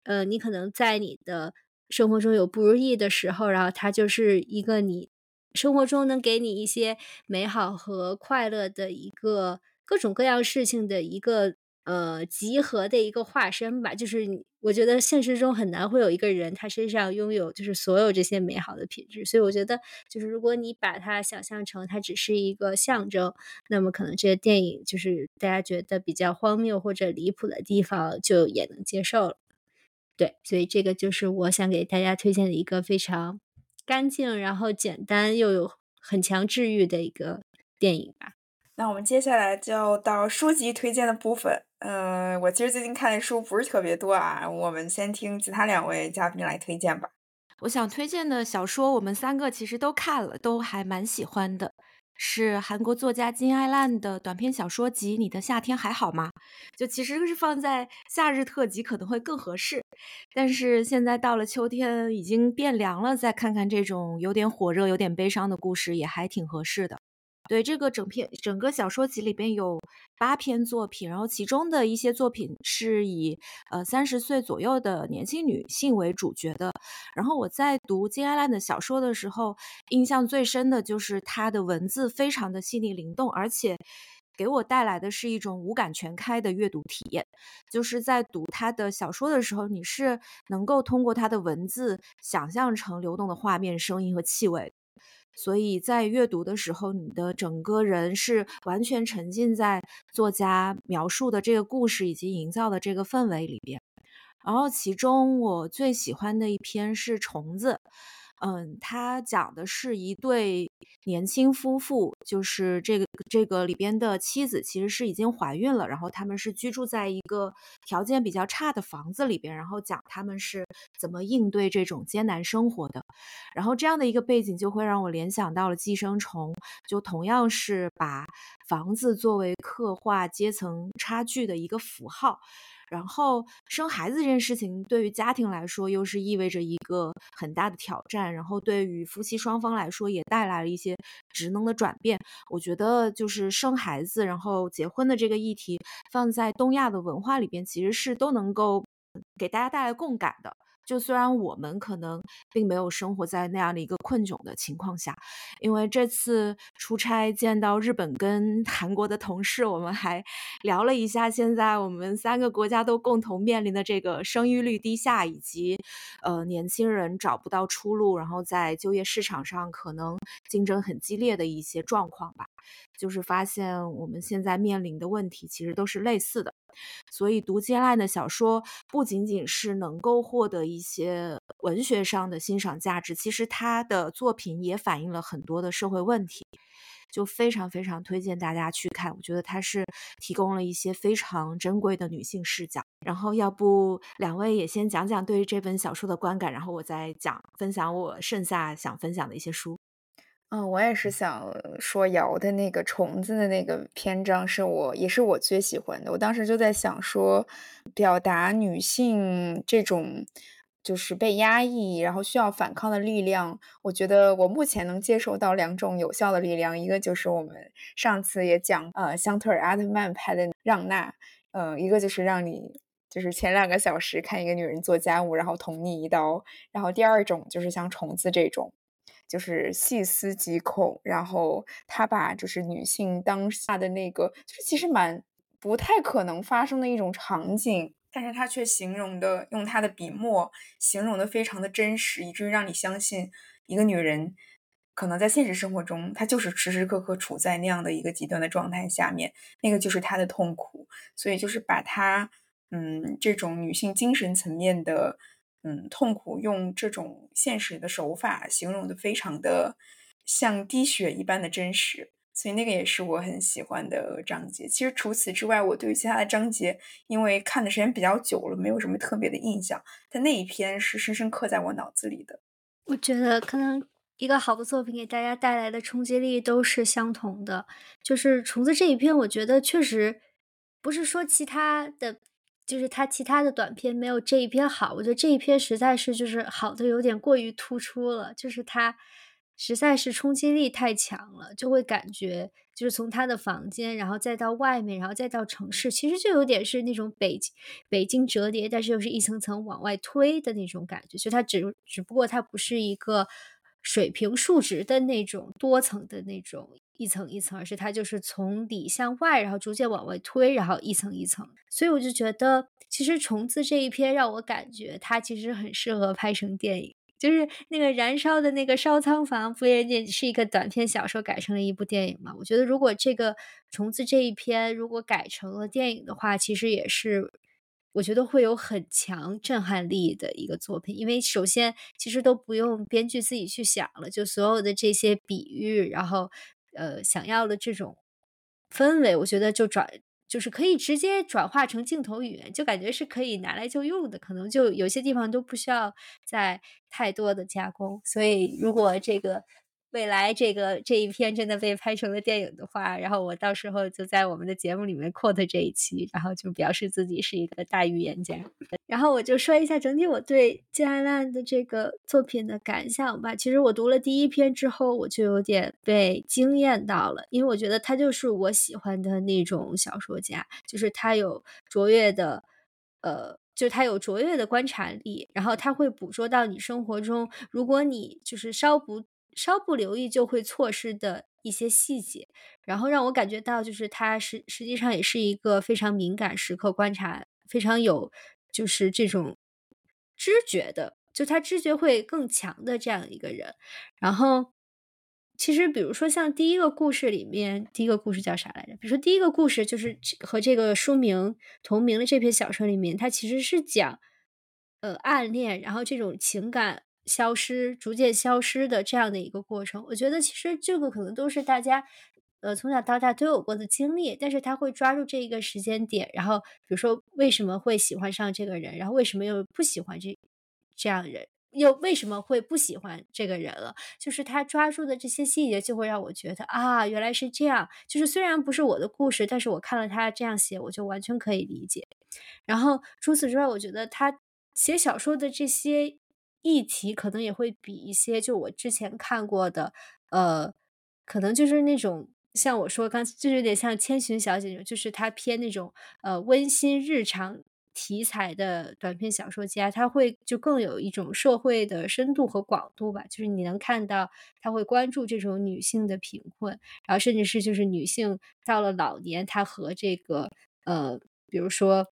呃，你可能在你的生活中有不如意的时候，然后它就是一个你生活中能给你一些美好和快乐的一个各种各样事情的一个。呃，集合的一个化身吧，就是我觉得现实中很难会有一个人，他身上拥有就是所有这些美好的品质，所以我觉得就是如果你把它想象成它只是一个象征，那么可能这个电影就是大家觉得比较荒谬或者离谱的地方就也能接受了。对，所以这个就是我想给大家推荐的一个非常干净，然后简单又有很强治愈的一个电影吧。那我们接下来就到书籍推荐的部分。嗯，我其实最近看的书不是特别多啊，我们先听其他两位嘉宾来推荐吧。我想推荐的小说，我们三个其实都看了，都还蛮喜欢的，是韩国作家金爱烂的短篇小说集《你的夏天还好吗》。就其实是放在夏日特辑可能会更合适，但是现在到了秋天，已经变凉了，再看看这种有点火热、有点悲伤的故事，也还挺合适的。对这个整篇整个小说集里边有八篇作品，然后其中的一些作品是以呃三十岁左右的年轻女性为主角的。然后我在读金爱烂的小说的时候，印象最深的就是她的文字非常的细腻灵动，而且给我带来的是一种五感全开的阅读体验。就是在读她的小说的时候，你是能够通过她的文字想象成流动的画面、声音和气味。所以在阅读的时候，你的整个人是完全沉浸在作家描述的这个故事以及营造的这个氛围里边。然后，其中我最喜欢的一篇是《虫子》。嗯，它讲的是一对年轻夫妇，就是这个这个里边的妻子其实是已经怀孕了，然后他们是居住在一个条件比较差的房子里边，然后讲他们是怎么应对这种艰难生活的。然后这样的一个背景就会让我联想到了《寄生虫》，就同样是把房子作为刻画阶层差距的一个符号。然后生孩子这件事情对于家庭来说又是意味着一个很大的挑战，然后对于夫妻双方来说也带来了一些职能的转变。我觉得就是生孩子然后结婚的这个议题放在东亚的文化里边，其实是都能够给大家带来共感的。就虽然我们可能并没有生活在那样的一个困窘的情况下，因为这次出差见到日本跟韩国的同事，我们还聊了一下现在我们三个国家都共同面临的这个生育率低下，以及呃年轻人找不到出路，然后在就业市场上可能竞争很激烈的一些状况吧。就是发现我们现在面临的问题其实都是类似的，所以读金爱的小说不仅仅是能够获得一些文学上的欣赏价值，其实他的作品也反映了很多的社会问题，就非常非常推荐大家去看。我觉得他是提供了一些非常珍贵的女性视角。然后，要不两位也先讲讲对于这本小说的观感，然后我再讲分享我剩下想分享的一些书。嗯，我也是想说，瑶的那个虫子的那个篇章是我也是我最喜欢的。我当时就在想说，表达女性这种就是被压抑，然后需要反抗的力量。我觉得我目前能接受到两种有效的力量，一个就是我们上次也讲，呃，香特尔阿特曼拍的《让娜》，呃，一个就是让你就是前两个小时看一个女人做家务，然后捅你一刀。然后第二种就是像虫子这种。就是细思极恐，然后他把就是女性当下的那个，就是其实蛮不太可能发生的一种场景，但是他却形容的用他的笔墨形容的非常的真实，以至于让你相信一个女人可能在现实生活中，她就是时时刻刻处在那样的一个极端的状态下面，那个就是她的痛苦，所以就是把她嗯这种女性精神层面的。嗯，痛苦用这种现实的手法形容的非常的像滴血一般的真实，所以那个也是我很喜欢的章节。其实除此之外，我对于其他的章节，因为看的时间比较久了，没有什么特别的印象。但那一篇是深深刻在我脑子里的。我觉得可能一个好的作品给大家带来的冲击力都是相同的。就是虫子这一篇，我觉得确实不是说其他的。就是他其他的短片没有这一篇好，我觉得这一篇实在是就是好的有点过于突出了，就是他实在是冲击力太强了，就会感觉就是从他的房间，然后再到外面，然后再到城市，其实就有点是那种北京北京折叠，但是又是一层层往外推的那种感觉，就它只只不过它不是一个水平竖直的那种多层的那种。一层一层，而是它就是从里向外，然后逐渐往外推，然后一层一层。所以我就觉得，其实虫子这一篇让我感觉它其实很适合拍成电影。就是那个燃烧的那个烧仓房，不也是一个短篇小说改成了一部电影嘛？我觉得如果这个虫子这一篇如果改成了电影的话，其实也是我觉得会有很强震撼力的一个作品。因为首先其实都不用编剧自己去想了，就所有的这些比喻，然后。呃，想要的这种氛围，我觉得就转就是可以直接转化成镜头语言，就感觉是可以拿来就用的，可能就有些地方都不需要再太多的加工。所以，如果这个。未来这个这一篇真的被拍成了电影的话，然后我到时候就在我们的节目里面 quote 这一期，然后就表示自己是一个大预言家。然后我就说一下整体我对金爱烂的这个作品的感想吧。其实我读了第一篇之后，我就有点被惊艳到了，因为我觉得他就是我喜欢的那种小说家，就是他有卓越的，呃，就他有卓越的观察力，然后他会捕捉到你生活中，如果你就是稍不。稍不留意就会错失的一些细节，然后让我感觉到，就是他实实际上也是一个非常敏感时刻观察，非常有就是这种知觉的，就他知觉会更强的这样一个人。然后，其实比如说像第一个故事里面，第一个故事叫啥来着？比如说第一个故事就是和这个书名同名的这篇小说里面，它其实是讲呃暗恋，然后这种情感。消失，逐渐消失的这样的一个过程，我觉得其实这个可能都是大家，呃，从小到大都有过的经历。但是他会抓住这一个时间点，然后比如说为什么会喜欢上这个人，然后为什么又不喜欢这这样人，又为什么会不喜欢这个人了？就是他抓住的这些细节，就会让我觉得啊，原来是这样。就是虽然不是我的故事，但是我看了他这样写，我就完全可以理解。然后除此之外，我觉得他写小说的这些议题可能也会比一些就我之前看过的，呃，可能就是那种像我说刚就有点像千寻小姐，就是他偏那种呃温馨日常题材的短篇小说家，他会就更有一种社会的深度和广度吧。就是你能看到他会关注这种女性的贫困，然后甚至是就是女性到了老年，她和这个呃，比如说。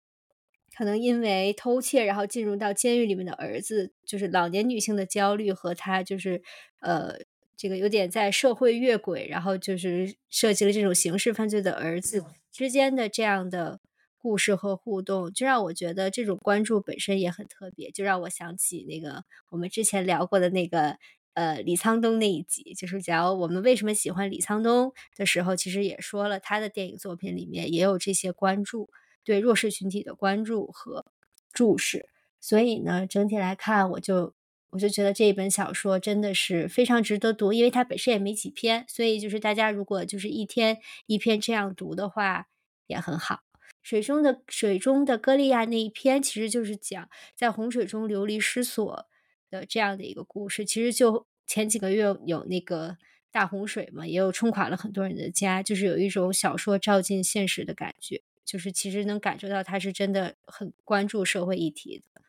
可能因为偷窃，然后进入到监狱里面的儿子，就是老年女性的焦虑和她就是，呃，这个有点在社会越轨，然后就是涉及了这种刑事犯罪的儿子之间的这样的故事和互动，就让我觉得这种关注本身也很特别，就让我想起那个我们之前聊过的那个呃李沧东那一集，就是讲我们为什么喜欢李沧东的时候，其实也说了他的电影作品里面也有这些关注。对弱势群体的关注和注视，所以呢，整体来看，我就我就觉得这一本小说真的是非常值得读，因为它本身也没几篇，所以就是大家如果就是一天一篇这样读的话，也很好。水中的水中的歌利亚那一篇，其实就是讲在洪水中流离失所的这样的一个故事。其实就前几个月有那个大洪水嘛，也有冲垮了很多人的家，就是有一种小说照进现实的感觉。就是其实能感受到他是真的很关注社会议题的，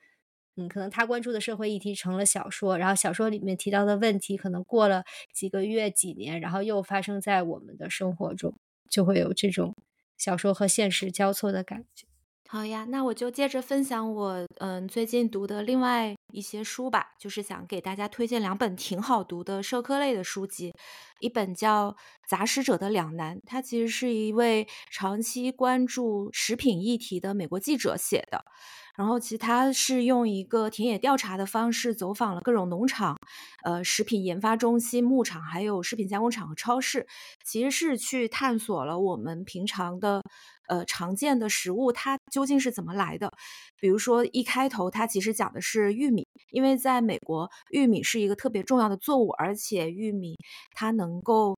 嗯，可能他关注的社会议题成了小说，然后小说里面提到的问题，可能过了几个月、几年，然后又发生在我们的生活中，就会有这种小说和现实交错的感觉。好呀，那我就接着分享我嗯最近读的另外一些书吧，就是想给大家推荐两本挺好读的社科类的书籍，一本叫《杂食者的两难》，它其实是一位长期关注食品议题的美国记者写的。然后，其他是用一个田野调查的方式，走访了各种农场、呃食品研发中心、牧场，还有食品加工厂和超市，其实是去探索了我们平常的呃常见的食物它究竟是怎么来的。比如说，一开头它其实讲的是玉米，因为在美国，玉米是一个特别重要的作物，而且玉米它能够。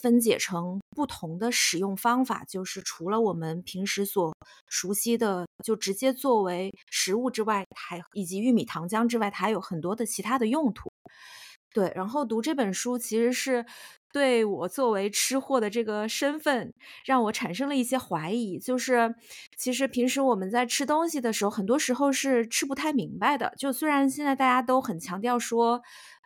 分解成不同的使用方法，就是除了我们平时所熟悉的，就直接作为食物之外，还以及玉米糖浆之外，它还有很多的其他的用途。对，然后读这本书，其实是对我作为吃货的这个身份，让我产生了一些怀疑。就是其实平时我们在吃东西的时候，很多时候是吃不太明白的。就虽然现在大家都很强调说。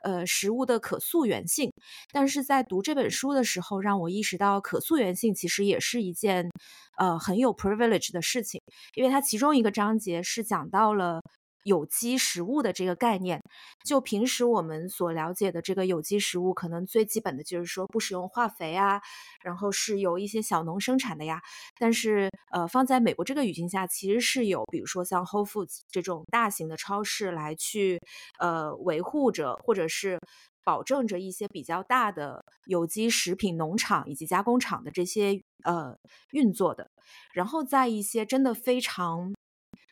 呃，食物的可溯源性，但是在读这本书的时候，让我意识到可溯源性其实也是一件，呃，很有 privilege 的事情，因为它其中一个章节是讲到了。有机食物的这个概念，就平时我们所了解的这个有机食物，可能最基本的就是说不使用化肥啊，然后是由一些小农生产的呀。但是，呃，放在美国这个语境下，其实是有，比如说像 Whole Foods 这种大型的超市来去，呃，维护着或者是保证着一些比较大的有机食品农场以及加工厂的这些呃运作的。然后在一些真的非常。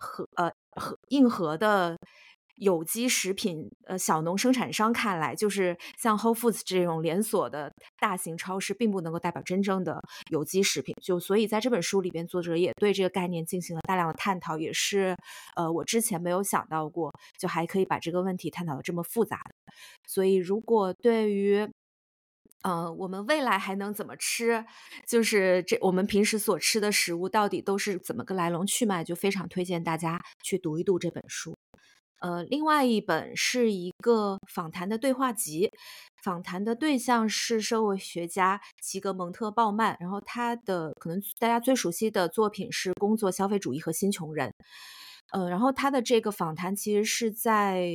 和呃和硬核的有机食品呃小农生产商看来，就是像 Whole Foods 这种连锁的大型超市，并不能够代表真正的有机食品。就所以在这本书里边，作者也对这个概念进行了大量的探讨，也是呃我之前没有想到过，就还可以把这个问题探讨的这么复杂。所以如果对于呃，我们未来还能怎么吃？就是这我们平时所吃的食物到底都是怎么个来龙去脉？就非常推荐大家去读一读这本书。呃，另外一本是一个访谈的对话集，访谈的对象是社会学家齐格蒙特·鲍曼，然后他的可能大家最熟悉的作品是《工作、消费主义和新穷人》。呃，然后他的这个访谈其实是在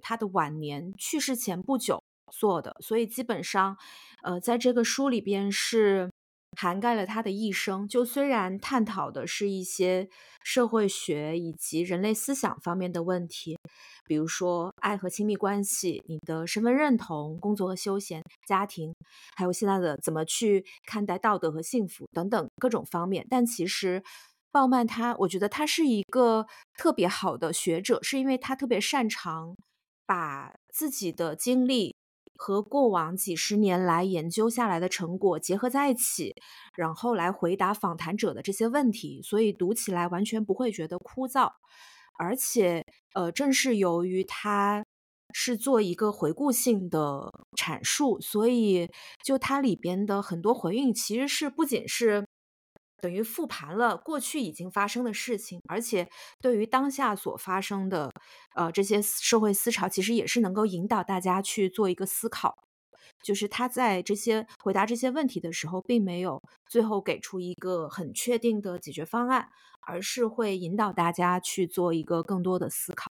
他的晚年去世前不久。做的，所以基本上，呃，在这个书里边是涵盖了他的一生。就虽然探讨的是一些社会学以及人类思想方面的问题，比如说爱和亲密关系、你的身份认同、工作和休闲、家庭，还有现在的怎么去看待道德和幸福等等各种方面。但其实，鲍曼他，我觉得他是一个特别好的学者，是因为他特别擅长把自己的经历。和过往几十年来研究下来的成果结合在一起，然后来回答访谈者的这些问题，所以读起来完全不会觉得枯燥。而且，呃，正是由于它是做一个回顾性的阐述，所以就它里边的很多回应，其实是不仅是等于复盘了过去已经发生的事情，而且对于当下所发生的呃这些社会思潮，其实也是能够引导大家去做一个思考。就是他在这些回答这些问题的时候，并没有最后给出一个很确定的解决方案，而是会引导大家去做一个更多的思考。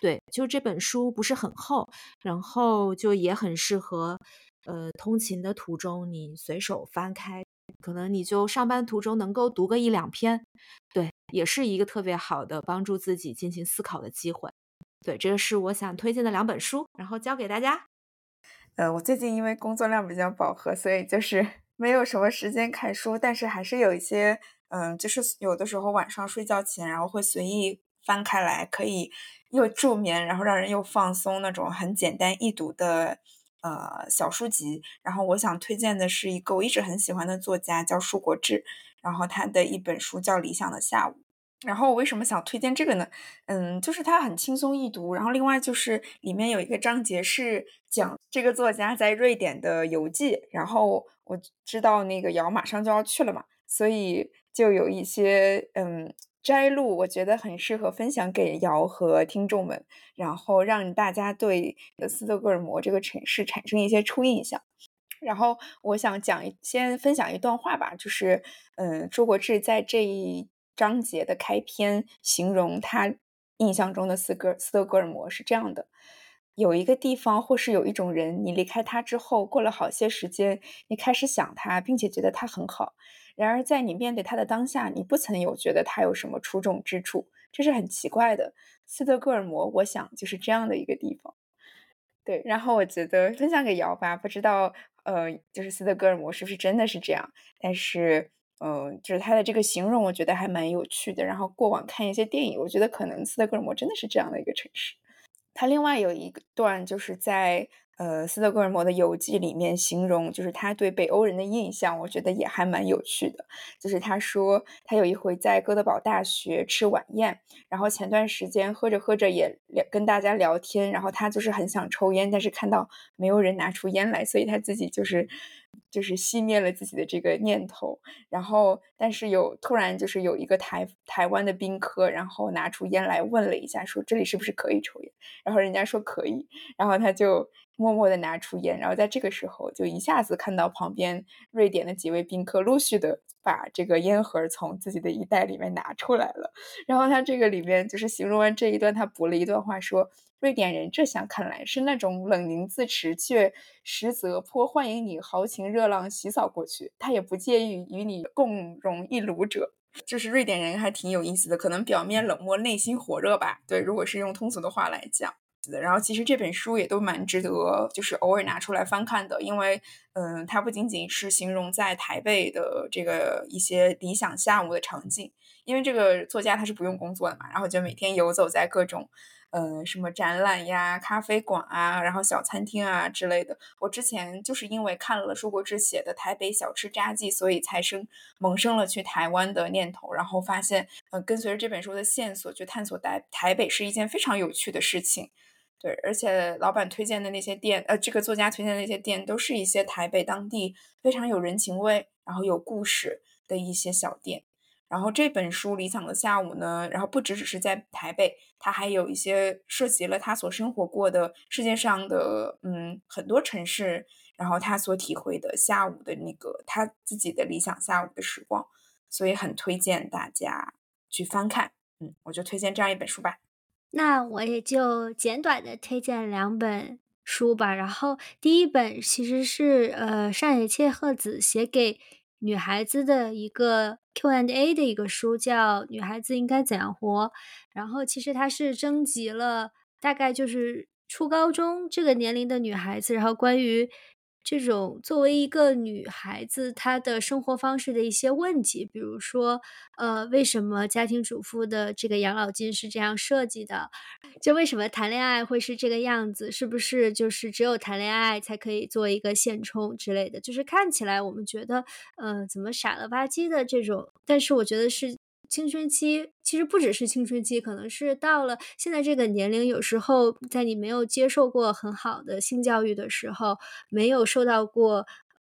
对，就这本书不是很厚，然后就也很适合，呃，通勤的途中你随手翻开，可能你就上班途中能够读个一两篇，对，也是一个特别好的帮助自己进行思考的机会。对，这个是我想推荐的两本书，然后教给大家。呃，我最近因为工作量比较饱和，所以就是没有什么时间看书，但是还是有一些，嗯，就是有的时候晚上睡觉前，然后会随意翻开来，可以又助眠，然后让人又放松那种很简单易读的呃小书籍。然后我想推荐的是一个我一直很喜欢的作家，叫舒国治，然后他的一本书叫《理想的下午》。然后我为什么想推荐这个呢？嗯，就是它很轻松易读，然后另外就是里面有一个章节是讲这个作家在瑞典的游记。然后我知道那个瑶马上就要去了嘛，所以就有一些嗯摘录，我觉得很适合分享给瑶和听众们，然后让大家对斯德哥尔摩这个城市产生一些初印象。然后我想讲先分享一段话吧，就是嗯，朱国志在这一。章节的开篇形容他印象中的斯哥斯德哥尔摩是这样的：有一个地方，或是有一种人，你离开他之后，过了好些时间，你开始想他，并且觉得他很好。然而，在你面对他的当下，你不曾有觉得他有什么出众之处，这是很奇怪的。斯德哥尔摩，我想就是这样的一个地方。对，然后我觉得分享给姚吧，不知道呃，就是斯德哥尔摩是不是真的是这样？但是。嗯，就是他的这个形容，我觉得还蛮有趣的。然后过往看一些电影，我觉得可能斯德哥尔摩真的是这样的一个城市。他另外有一段就是在呃斯德哥尔摩的游记里面形容，就是他对北欧人的印象，我觉得也还蛮有趣的。就是他说他有一回在哥德堡大学吃晚宴，然后前段时间喝着喝着也聊跟大家聊天，然后他就是很想抽烟，但是看到没有人拿出烟来，所以他自己就是。就是熄灭了自己的这个念头，然后，但是有突然就是有一个台台湾的宾客，然后拿出烟来问了一下，说这里是不是可以抽烟？然后人家说可以，然后他就默默的拿出烟，然后在这个时候就一下子看到旁边瑞典的几位宾客陆续的把这个烟盒从自己的衣袋里面拿出来了，然后他这个里面就是形容完这一段，他补了一段话说。瑞典人这下看来是那种冷凝自持，却实则颇欢迎你豪情热浪洗扫过去。他也不介意与你共融一炉者。就是瑞典人还挺有意思的，可能表面冷漠，内心火热吧。对，如果是用通俗的话来讲。然后其实这本书也都蛮值得，就是偶尔拿出来翻看的，因为嗯，它不仅仅是形容在台北的这个一些理想下午的场景，因为这个作家他是不用工作的嘛，然后就每天游走在各种。呃，什么展览呀、咖啡馆啊，然后小餐厅啊之类的。我之前就是因为看了舒国志写的《台北小吃札记》，所以才生萌生了去台湾的念头。然后发现，呃，跟随着这本书的线索去探索台台北是一件非常有趣的事情。对，而且老板推荐的那些店，呃，这个作家推荐的那些店，都是一些台北当地非常有人情味，然后有故事的一些小店。然后这本书《理想的下午》呢，然后不只只是在台北，它还有一些涉及了他所生活过的世界上的嗯很多城市，然后他所体会的下午的那个他自己的理想下午的时光，所以很推荐大家去翻看。嗯，我就推荐这样一本书吧。那我也就简短的推荐两本书吧。然后第一本其实是呃上野千鹤子写给。女孩子的一个 Q&A 的一个书叫《女孩子应该怎样活》，然后其实它是征集了大概就是初高中这个年龄的女孩子，然后关于这种作为一个女孩子，她的生活方式的一些问题。比如说，呃，为什么家庭主妇的这个养老金是这样设计的？就为什么谈恋爱会是这个样子？是不是就是只有谈恋爱才可以做一个现充之类的？就是看起来我们觉得，呃，怎么傻了吧唧的这种，但是我觉得是青春期，其实不只是青春期，可能是到了现在这个年龄，有时候在你没有接受过很好的性教育的时候，没有受到过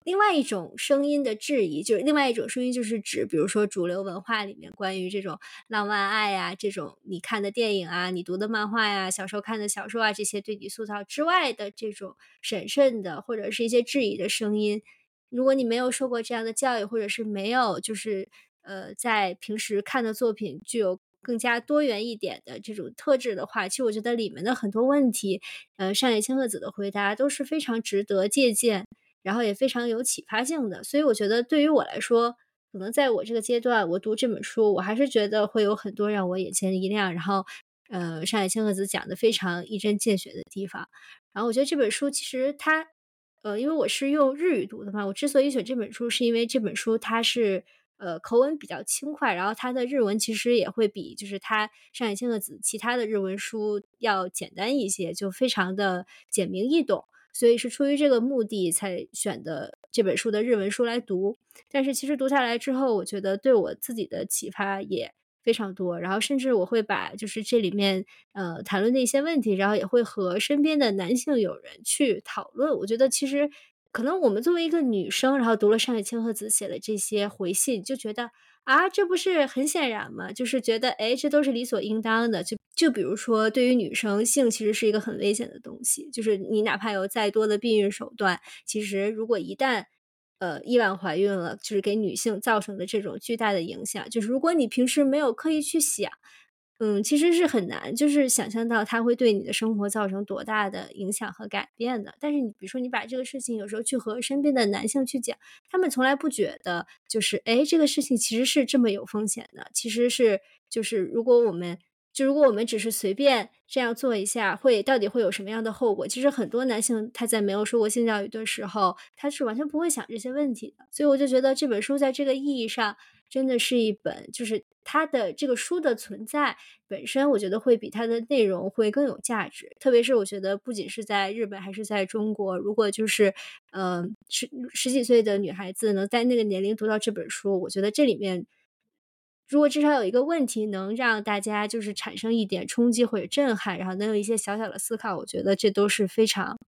另外一种声音的质疑，就是另外一种声音，就是指，比如说主流文化里面关于这种浪漫爱呀，这种你看的电影啊，你读的漫画呀，小时候看的小说啊，这些对你塑造之外的这种审慎的或者是一些质疑的声音，如果你没有受过这样的教育，或者是没有就是。呃，在平时看的作品具有更加多元一点的这种特质的话，其实我觉得里面的很多问题，呃，上野千鹤子的回答都是非常值得借鉴，然后也非常有启发性的。所以我觉得对于我来说，可能在我这个阶段，我读这本书，我还是觉得会有很多让我眼前一亮，然后，呃，上野千鹤子讲的非常一针见血的地方。然后我觉得这本书其实它，呃，因为我是用日语读的嘛，我之所以选这本书，是因为这本书它是。呃，口吻比较轻快，然后他的日文其实也会比就是他上野千鹤子其他的日文书要简单一些，就非常的简明易懂，所以是出于这个目的才选的这本书的日文书来读。但是其实读下来之后，我觉得对我自己的启发也非常多，然后甚至我会把就是这里面呃谈论的一些问题，然后也会和身边的男性友人去讨论。我觉得其实。可能我们作为一个女生，然后读了上野千鹤子写的这些回信，就觉得啊，这不是很显然吗？就是觉得，哎，这都是理所应当的。就就比如说，对于女生，性其实是一个很危险的东西。就是你哪怕有再多的避孕手段，其实如果一旦呃意外怀孕了，就是给女性造成的这种巨大的影响，就是如果你平时没有刻意去想。嗯，其实是很难，就是想象到它会对你的生活造成多大的影响和改变的。但是你比如说，你把这个事情有时候去和身边的男性去讲，他们从来不觉得就是，哎，这个事情其实是这么有风险的。其实是就是，如果我们就如果我们只是随便这样做一下，会到底会有什么样的后果？其实很多男性他在没有受过性教育的时候，他是完全不会想这些问题的。所以我就觉得这本书在这个意义上。真的是一本，就是它的这个书的存在本身，我觉得会比它的内容会更有价值。特别是我觉得，不仅是在日本，还是在中国，如果就是，呃，十十几岁的女孩子能在那个年龄读到这本书，我觉得这里面，如果至少有一个问题能让大家就是产生一点冲击或者震撼，然后能有一些小小的思考，我觉得这都是非常。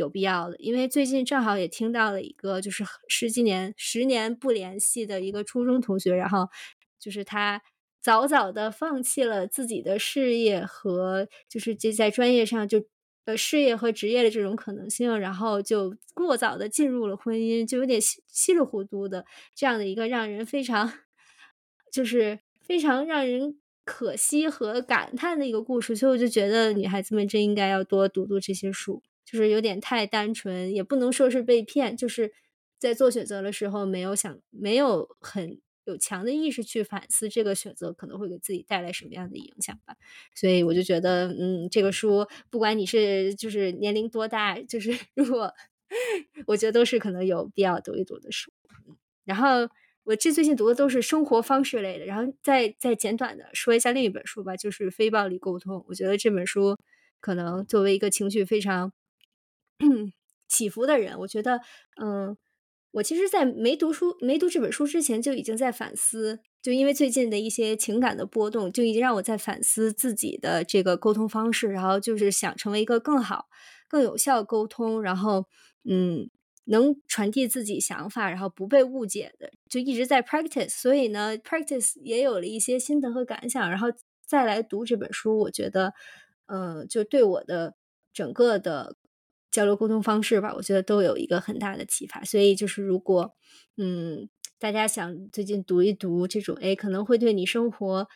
有必要的，因为最近正好也听到了一个，就是十几年、十年不联系的一个初中同学，然后就是他早早的放弃了自己的事业和就是这在专业上就呃事业和职业的这种可能性，然后就过早的进入了婚姻，就有点稀稀里糊涂的这样的一个让人非常 (laughs) 就是非常让人可惜和感叹的一个故事，所以我就觉得女孩子们真应该要多读读这些书。就是有点太单纯，也不能说是被骗，就是在做选择的时候没有想，没有很有强的意识去反思这个选择可能会给自己带来什么样的影响吧。所以我就觉得，嗯，这个书不管你是就是年龄多大，就是 (laughs) 如果我觉得都是可能有必要读一读的书。然后我这最近读的都是生活方式类的，然后再再简短的说一下另一本书吧，就是非暴力沟通。我觉得这本书可能作为一个情绪非常。起伏的人，我觉得，嗯，我其实，在没读书、没读这本书之前，就已经在反思，就因为最近的一些情感的波动，就已经让我在反思自己的这个沟通方式，然后就是想成为一个更好、更有效沟通，然后，嗯，能传递自己想法，然后不被误解的，就一直在 practice。所以呢，practice 也有了一些心得和感想，然后再来读这本书，我觉得，嗯，就对我的整个的。交流沟通方式吧，我觉得都有一个很大的启发。所以就是，如果嗯，大家想最近读一读这种，哎，可能会对你生活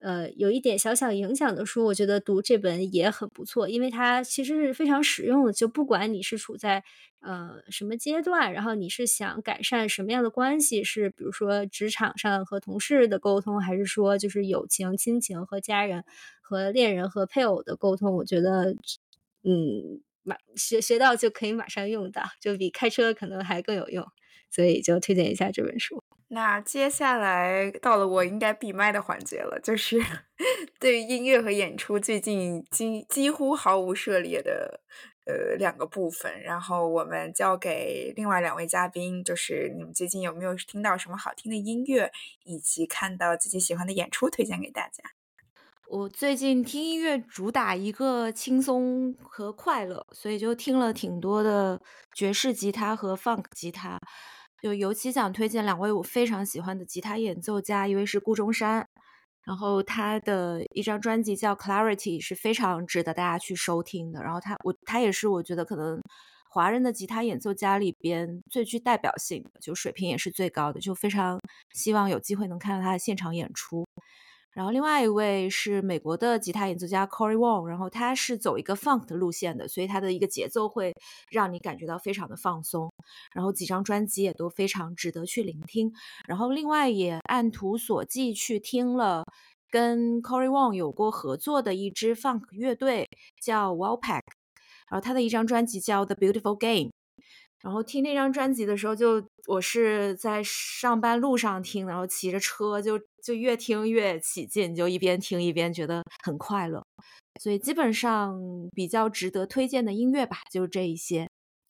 呃有一点小小影响的书，我觉得读这本也很不错，因为它其实是非常实用的。就不管你是处在呃什么阶段，然后你是想改善什么样的关系，是比如说职场上和同事的沟通，还是说就是友情、亲情和家人、和恋人和配偶的沟通，我觉得嗯。马学学到就可以马上用到，就比开车可能还更有用，所以就推荐一下这本书。那接下来到了我应该闭麦的环节了，就是 (laughs) 对于音乐和演出最近几几乎毫无涉猎的呃两个部分，然后我们交给另外两位嘉宾，就是你们最近有没有听到什么好听的音乐，以及看到自己喜欢的演出，推荐给大家。我最近听音乐主打一个轻松和快乐，所以就听了挺多的爵士吉他和 funk 吉他。就尤其想推荐两位我非常喜欢的吉他演奏家，一位是顾中山，然后他的一张专辑叫《Clarity》是非常值得大家去收听的。然后他我他也是我觉得可能华人的吉他演奏家里边最具代表性的，就水平也是最高的，就非常希望有机会能看到他的现场演出。然后另外一位是美国的吉他演奏家 Corey Wong，然后他是走一个 funk 的路线的，所以他的一个节奏会让你感觉到非常的放松。然后几张专辑也都非常值得去聆听。然后另外也按图索骥去听了跟 Corey Wong 有过合作的一支 funk 乐队叫 Wallpack，然后他的一张专辑叫 The Beautiful Game。然后听那张专辑的时候，就我是在上班路上听，然后骑着车就就越听越起劲，就一边听一边觉得很快乐。所以基本上比较值得推荐的音乐吧，就是这一些。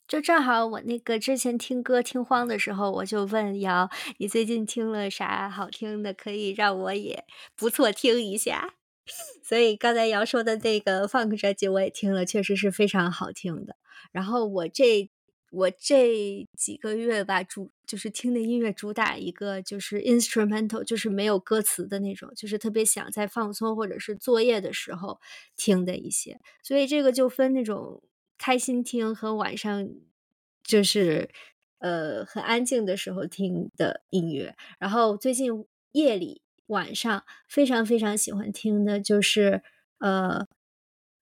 就正好我那个之前听歌听慌的时候，我就问瑶，你最近听了啥好听的，可以让我也不错听一下。(laughs) 所以刚才瑶说的那个 funk 专辑我也听了，确实是非常好听的。然后我这。我这几个月吧，主就是听的音乐主打一个就是 instrumental，就是没有歌词的那种，就是特别想在放松或者是作业的时候听的一些。所以这个就分那种开心听和晚上就是呃很安静的时候听的音乐。然后最近夜里晚上非常非常喜欢听的就是呃。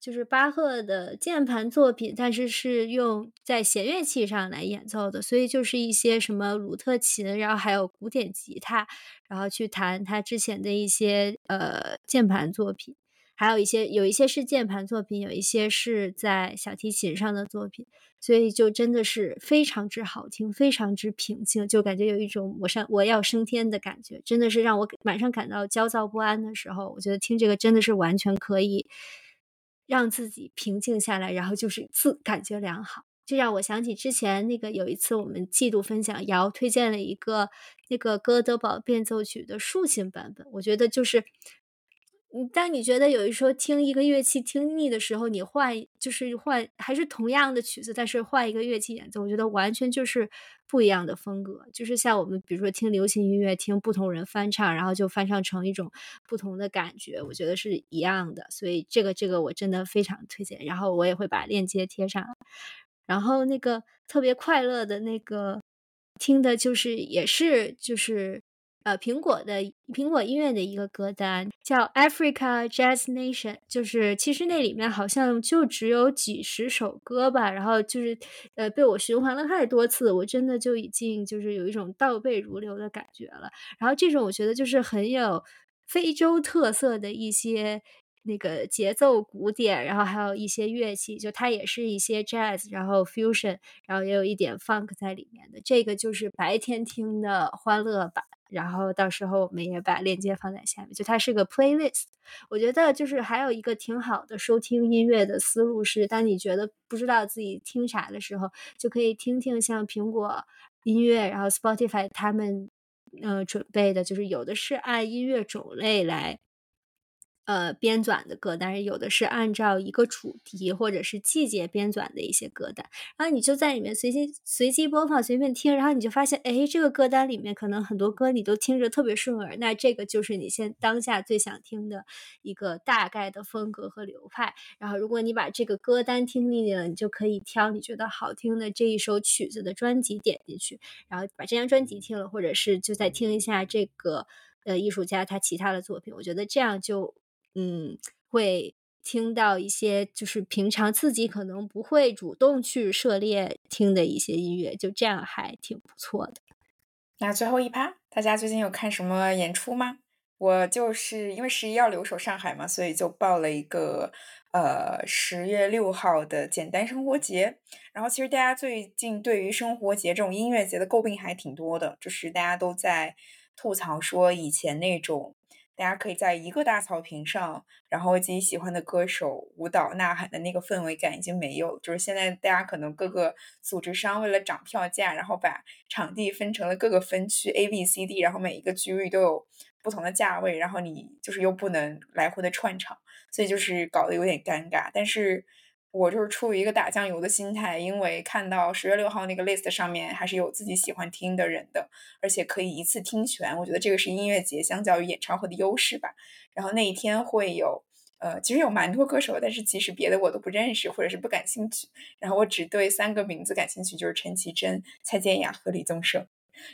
就是巴赫的键盘作品，但是是用在弦乐器上来演奏的，所以就是一些什么鲁特琴，然后还有古典吉他，然后去弹他之前的一些呃键盘作品，还有一些有一些是键盘作品，有一些是在小提琴上的作品，所以就真的是非常之好听，非常之平静，就感觉有一种我上我要升天的感觉，真的是让我晚上感到焦躁不安的时候，我觉得听这个真的是完全可以。让自己平静下来，然后就是自感觉良好，就让我想起之前那个有一次我们季度分享，瑶推荐了一个那个哥德堡变奏曲的竖琴版本，我觉得就是。嗯，当你觉得有一时候听一个乐器听腻的时候，你换就是换还是同样的曲子，但是换一个乐器演奏，我觉得完全就是不一样的风格。就是像我们比如说听流行音乐，听不同人翻唱，然后就翻唱成一种不同的感觉，我觉得是一样的。所以这个这个我真的非常推荐，然后我也会把链接贴上。然后那个特别快乐的那个听的就是也是就是。呃，苹果的苹果音乐的一个歌单叫 Africa Jazz Nation，就是其实那里面好像就只有几十首歌吧，然后就是呃被我循环了太多次，我真的就已经就是有一种倒背如流的感觉了。然后这种我觉得就是很有非洲特色的一些。那个节奏鼓点，然后还有一些乐器，就它也是一些 jazz，然后 fusion，然后也有一点 funk 在里面的。这个就是白天听的欢乐版，然后到时候我们也把链接放在下面。就它是个 playlist，我觉得就是还有一个挺好的收听音乐的思路是，当你觉得不知道自己听啥的时候，就可以听听像苹果音乐，然后 Spotify 他们呃准备的，就是有的是按音乐种类来。呃，编纂的歌单，有的是按照一个主题或者是季节编纂的一些歌单，然后你就在里面随机随机播放，随便听，然后你就发现，哎，这个歌单里面可能很多歌你都听着特别顺耳，那这个就是你现当下最想听的一个大概的风格和流派。然后，如果你把这个歌单听腻了，你就可以挑你觉得好听的这一首曲子的专辑点进去，然后把这张专辑听了，或者是就再听一下这个呃艺术家他其他的作品，我觉得这样就。嗯，会听到一些就是平常自己可能不会主动去涉猎听的一些音乐，就这样还挺不错的。那最后一趴，大家最近有看什么演出吗？我就是因为十一要留守上海嘛，所以就报了一个呃十月六号的简单生活节。然后其实大家最近对于生活节这种音乐节的诟病还挺多的，就是大家都在吐槽说以前那种。大家可以在一个大草坪上，然后自己喜欢的歌手舞蹈呐喊的那个氛围感已经没有。就是现在大家可能各个组织商为了涨票价，然后把场地分成了各个分区 A、B、C、D，然后每一个区域都有不同的价位，然后你就是又不能来回的串场，所以就是搞得有点尴尬。但是。我就是出于一个打酱油的心态，因为看到十月六号那个 list 上面还是有自己喜欢听的人的，而且可以一次听全，我觉得这个是音乐节相较于演唱会的优势吧。然后那一天会有，呃，其实有蛮多歌手，但是其实别的我都不认识或者是不感兴趣。然后我只对三个名字感兴趣，就是陈绮贞、蔡健雅和李宗盛。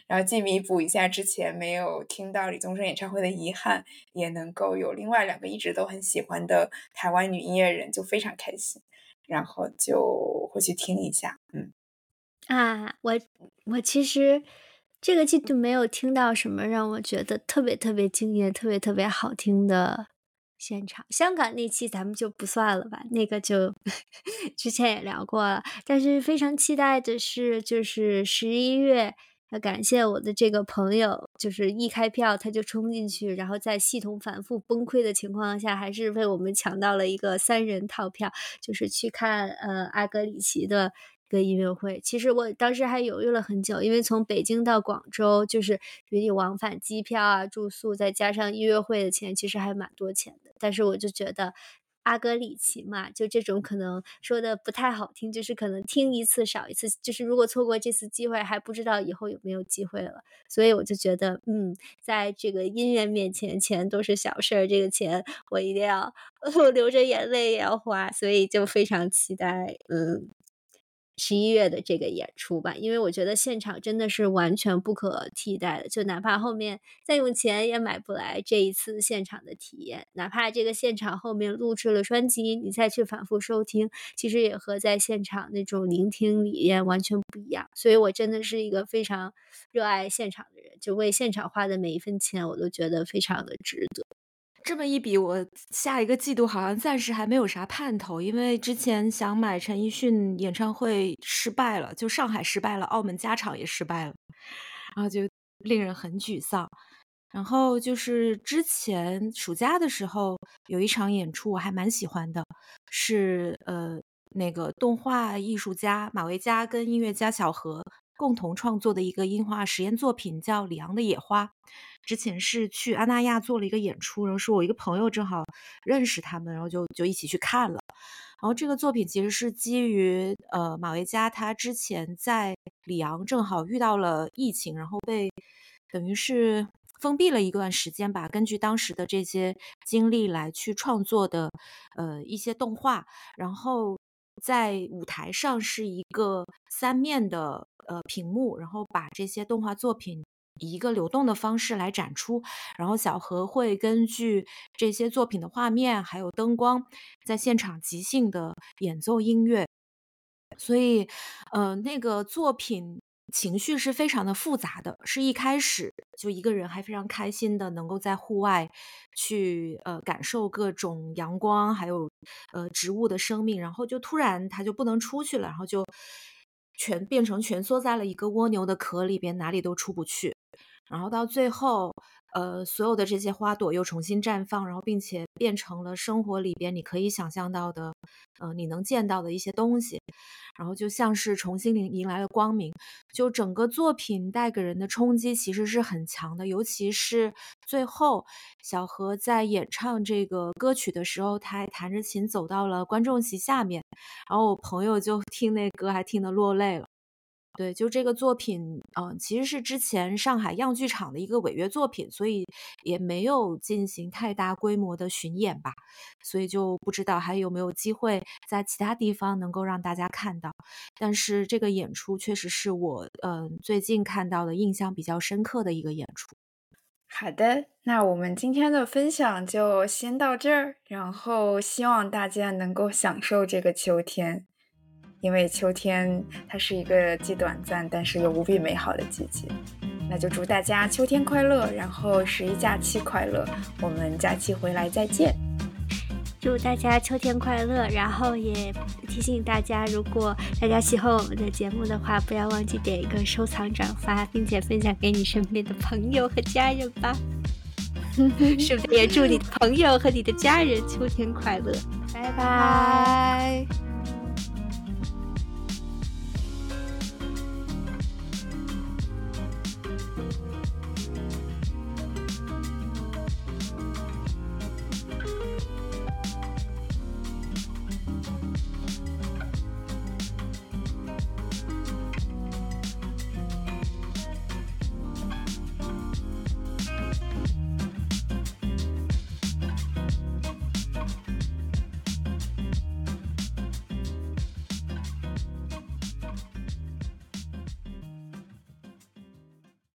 然后既弥补一下之前没有听到李宗盛演唱会的遗憾，也能够有另外两个一直都很喜欢的台湾女音乐人，就非常开心。然后就会去听一下，嗯，啊，我我其实这个季度没有听到什么让我觉得特别特别惊艳、特别特别好听的现场。香港那期咱们就不算了吧，那个就 (laughs) 之前也聊过了。但是非常期待的是，就是十一月。要感谢我的这个朋友，就是一开票他就冲进去，然后在系统反复崩溃的情况下，还是为我们抢到了一个三人套票，就是去看呃阿格里奇的一个音乐会。其实我当时还犹豫了很久，因为从北京到广州，就是比你往返机票啊、住宿，再加上音乐会的钱，其实还蛮多钱的。但是我就觉得。阿格里奇嘛，就这种可能说的不太好听，就是可能听一次少一次，就是如果错过这次机会，还不知道以后有没有机会了。所以我就觉得，嗯，在这个音乐面前，钱都是小事儿，这个钱我一定要我 (laughs) 流着眼泪也要花，所以就非常期待，嗯。十一月的这个演出吧，因为我觉得现场真的是完全不可替代的，就哪怕后面再用钱也买不来这一次现场的体验。哪怕这个现场后面录制了专辑，你再去反复收听，其实也和在现场那种聆听理念完全不一样。所以我真的是一个非常热爱现场的人，就为现场花的每一分钱，我都觉得非常的值得。这么一比，我下一个季度好像暂时还没有啥盼头，因为之前想买陈奕迅演唱会失败了，就上海失败了，澳门加场也失败了，然后就令人很沮丧。然后就是之前暑假的时候有一场演出，我还蛮喜欢的，是呃那个动画艺术家马维嘉跟音乐家小何。共同创作的一个音画实验作品叫《里昂的野花》，之前是去阿那亚做了一个演出，然后是我一个朋友正好认识他们，然后就就一起去看了。然后这个作品其实是基于呃马维加他之前在里昂正好遇到了疫情，然后被等于是封闭了一段时间吧，根据当时的这些经历来去创作的呃一些动画，然后。在舞台上是一个三面的呃屏幕，然后把这些动画作品以一个流动的方式来展出，然后小何会根据这些作品的画面还有灯光，在现场即兴的演奏音乐，所以呃那个作品。情绪是非常的复杂的，是一开始就一个人还非常开心的，能够在户外去呃感受各种阳光，还有呃植物的生命，然后就突然他就不能出去了，然后就全变成蜷缩在了一个蜗牛的壳里边，哪里都出不去，然后到最后。呃，所有的这些花朵又重新绽放，然后并且变成了生活里边你可以想象到的，呃，你能见到的一些东西，然后就像是重新迎迎来了光明。就整个作品带给人的冲击其实是很强的，尤其是最后小何在演唱这个歌曲的时候，他还弹着琴走到了观众席下面，然后我朋友就听那歌还听得落泪了。对，就这个作品，嗯，其实是之前上海样剧场的一个违约作品，所以也没有进行太大规模的巡演吧，所以就不知道还有没有机会在其他地方能够让大家看到。但是这个演出确实是我，嗯，最近看到的印象比较深刻的一个演出。好的，那我们今天的分享就先到这儿，然后希望大家能够享受这个秋天。因为秋天它是一个既短暂但是又无比美好的季节。那就祝大家秋天快乐，然后十一假期快乐，我们假期回来再见。祝大家秋天快乐，然后也提醒大家，如果大家喜欢我们的节目的话，不要忘记点一个收藏、转发，并且分享给你身边的朋友和家人吧。顺便也祝你的朋友和你的家人秋天快乐，拜拜。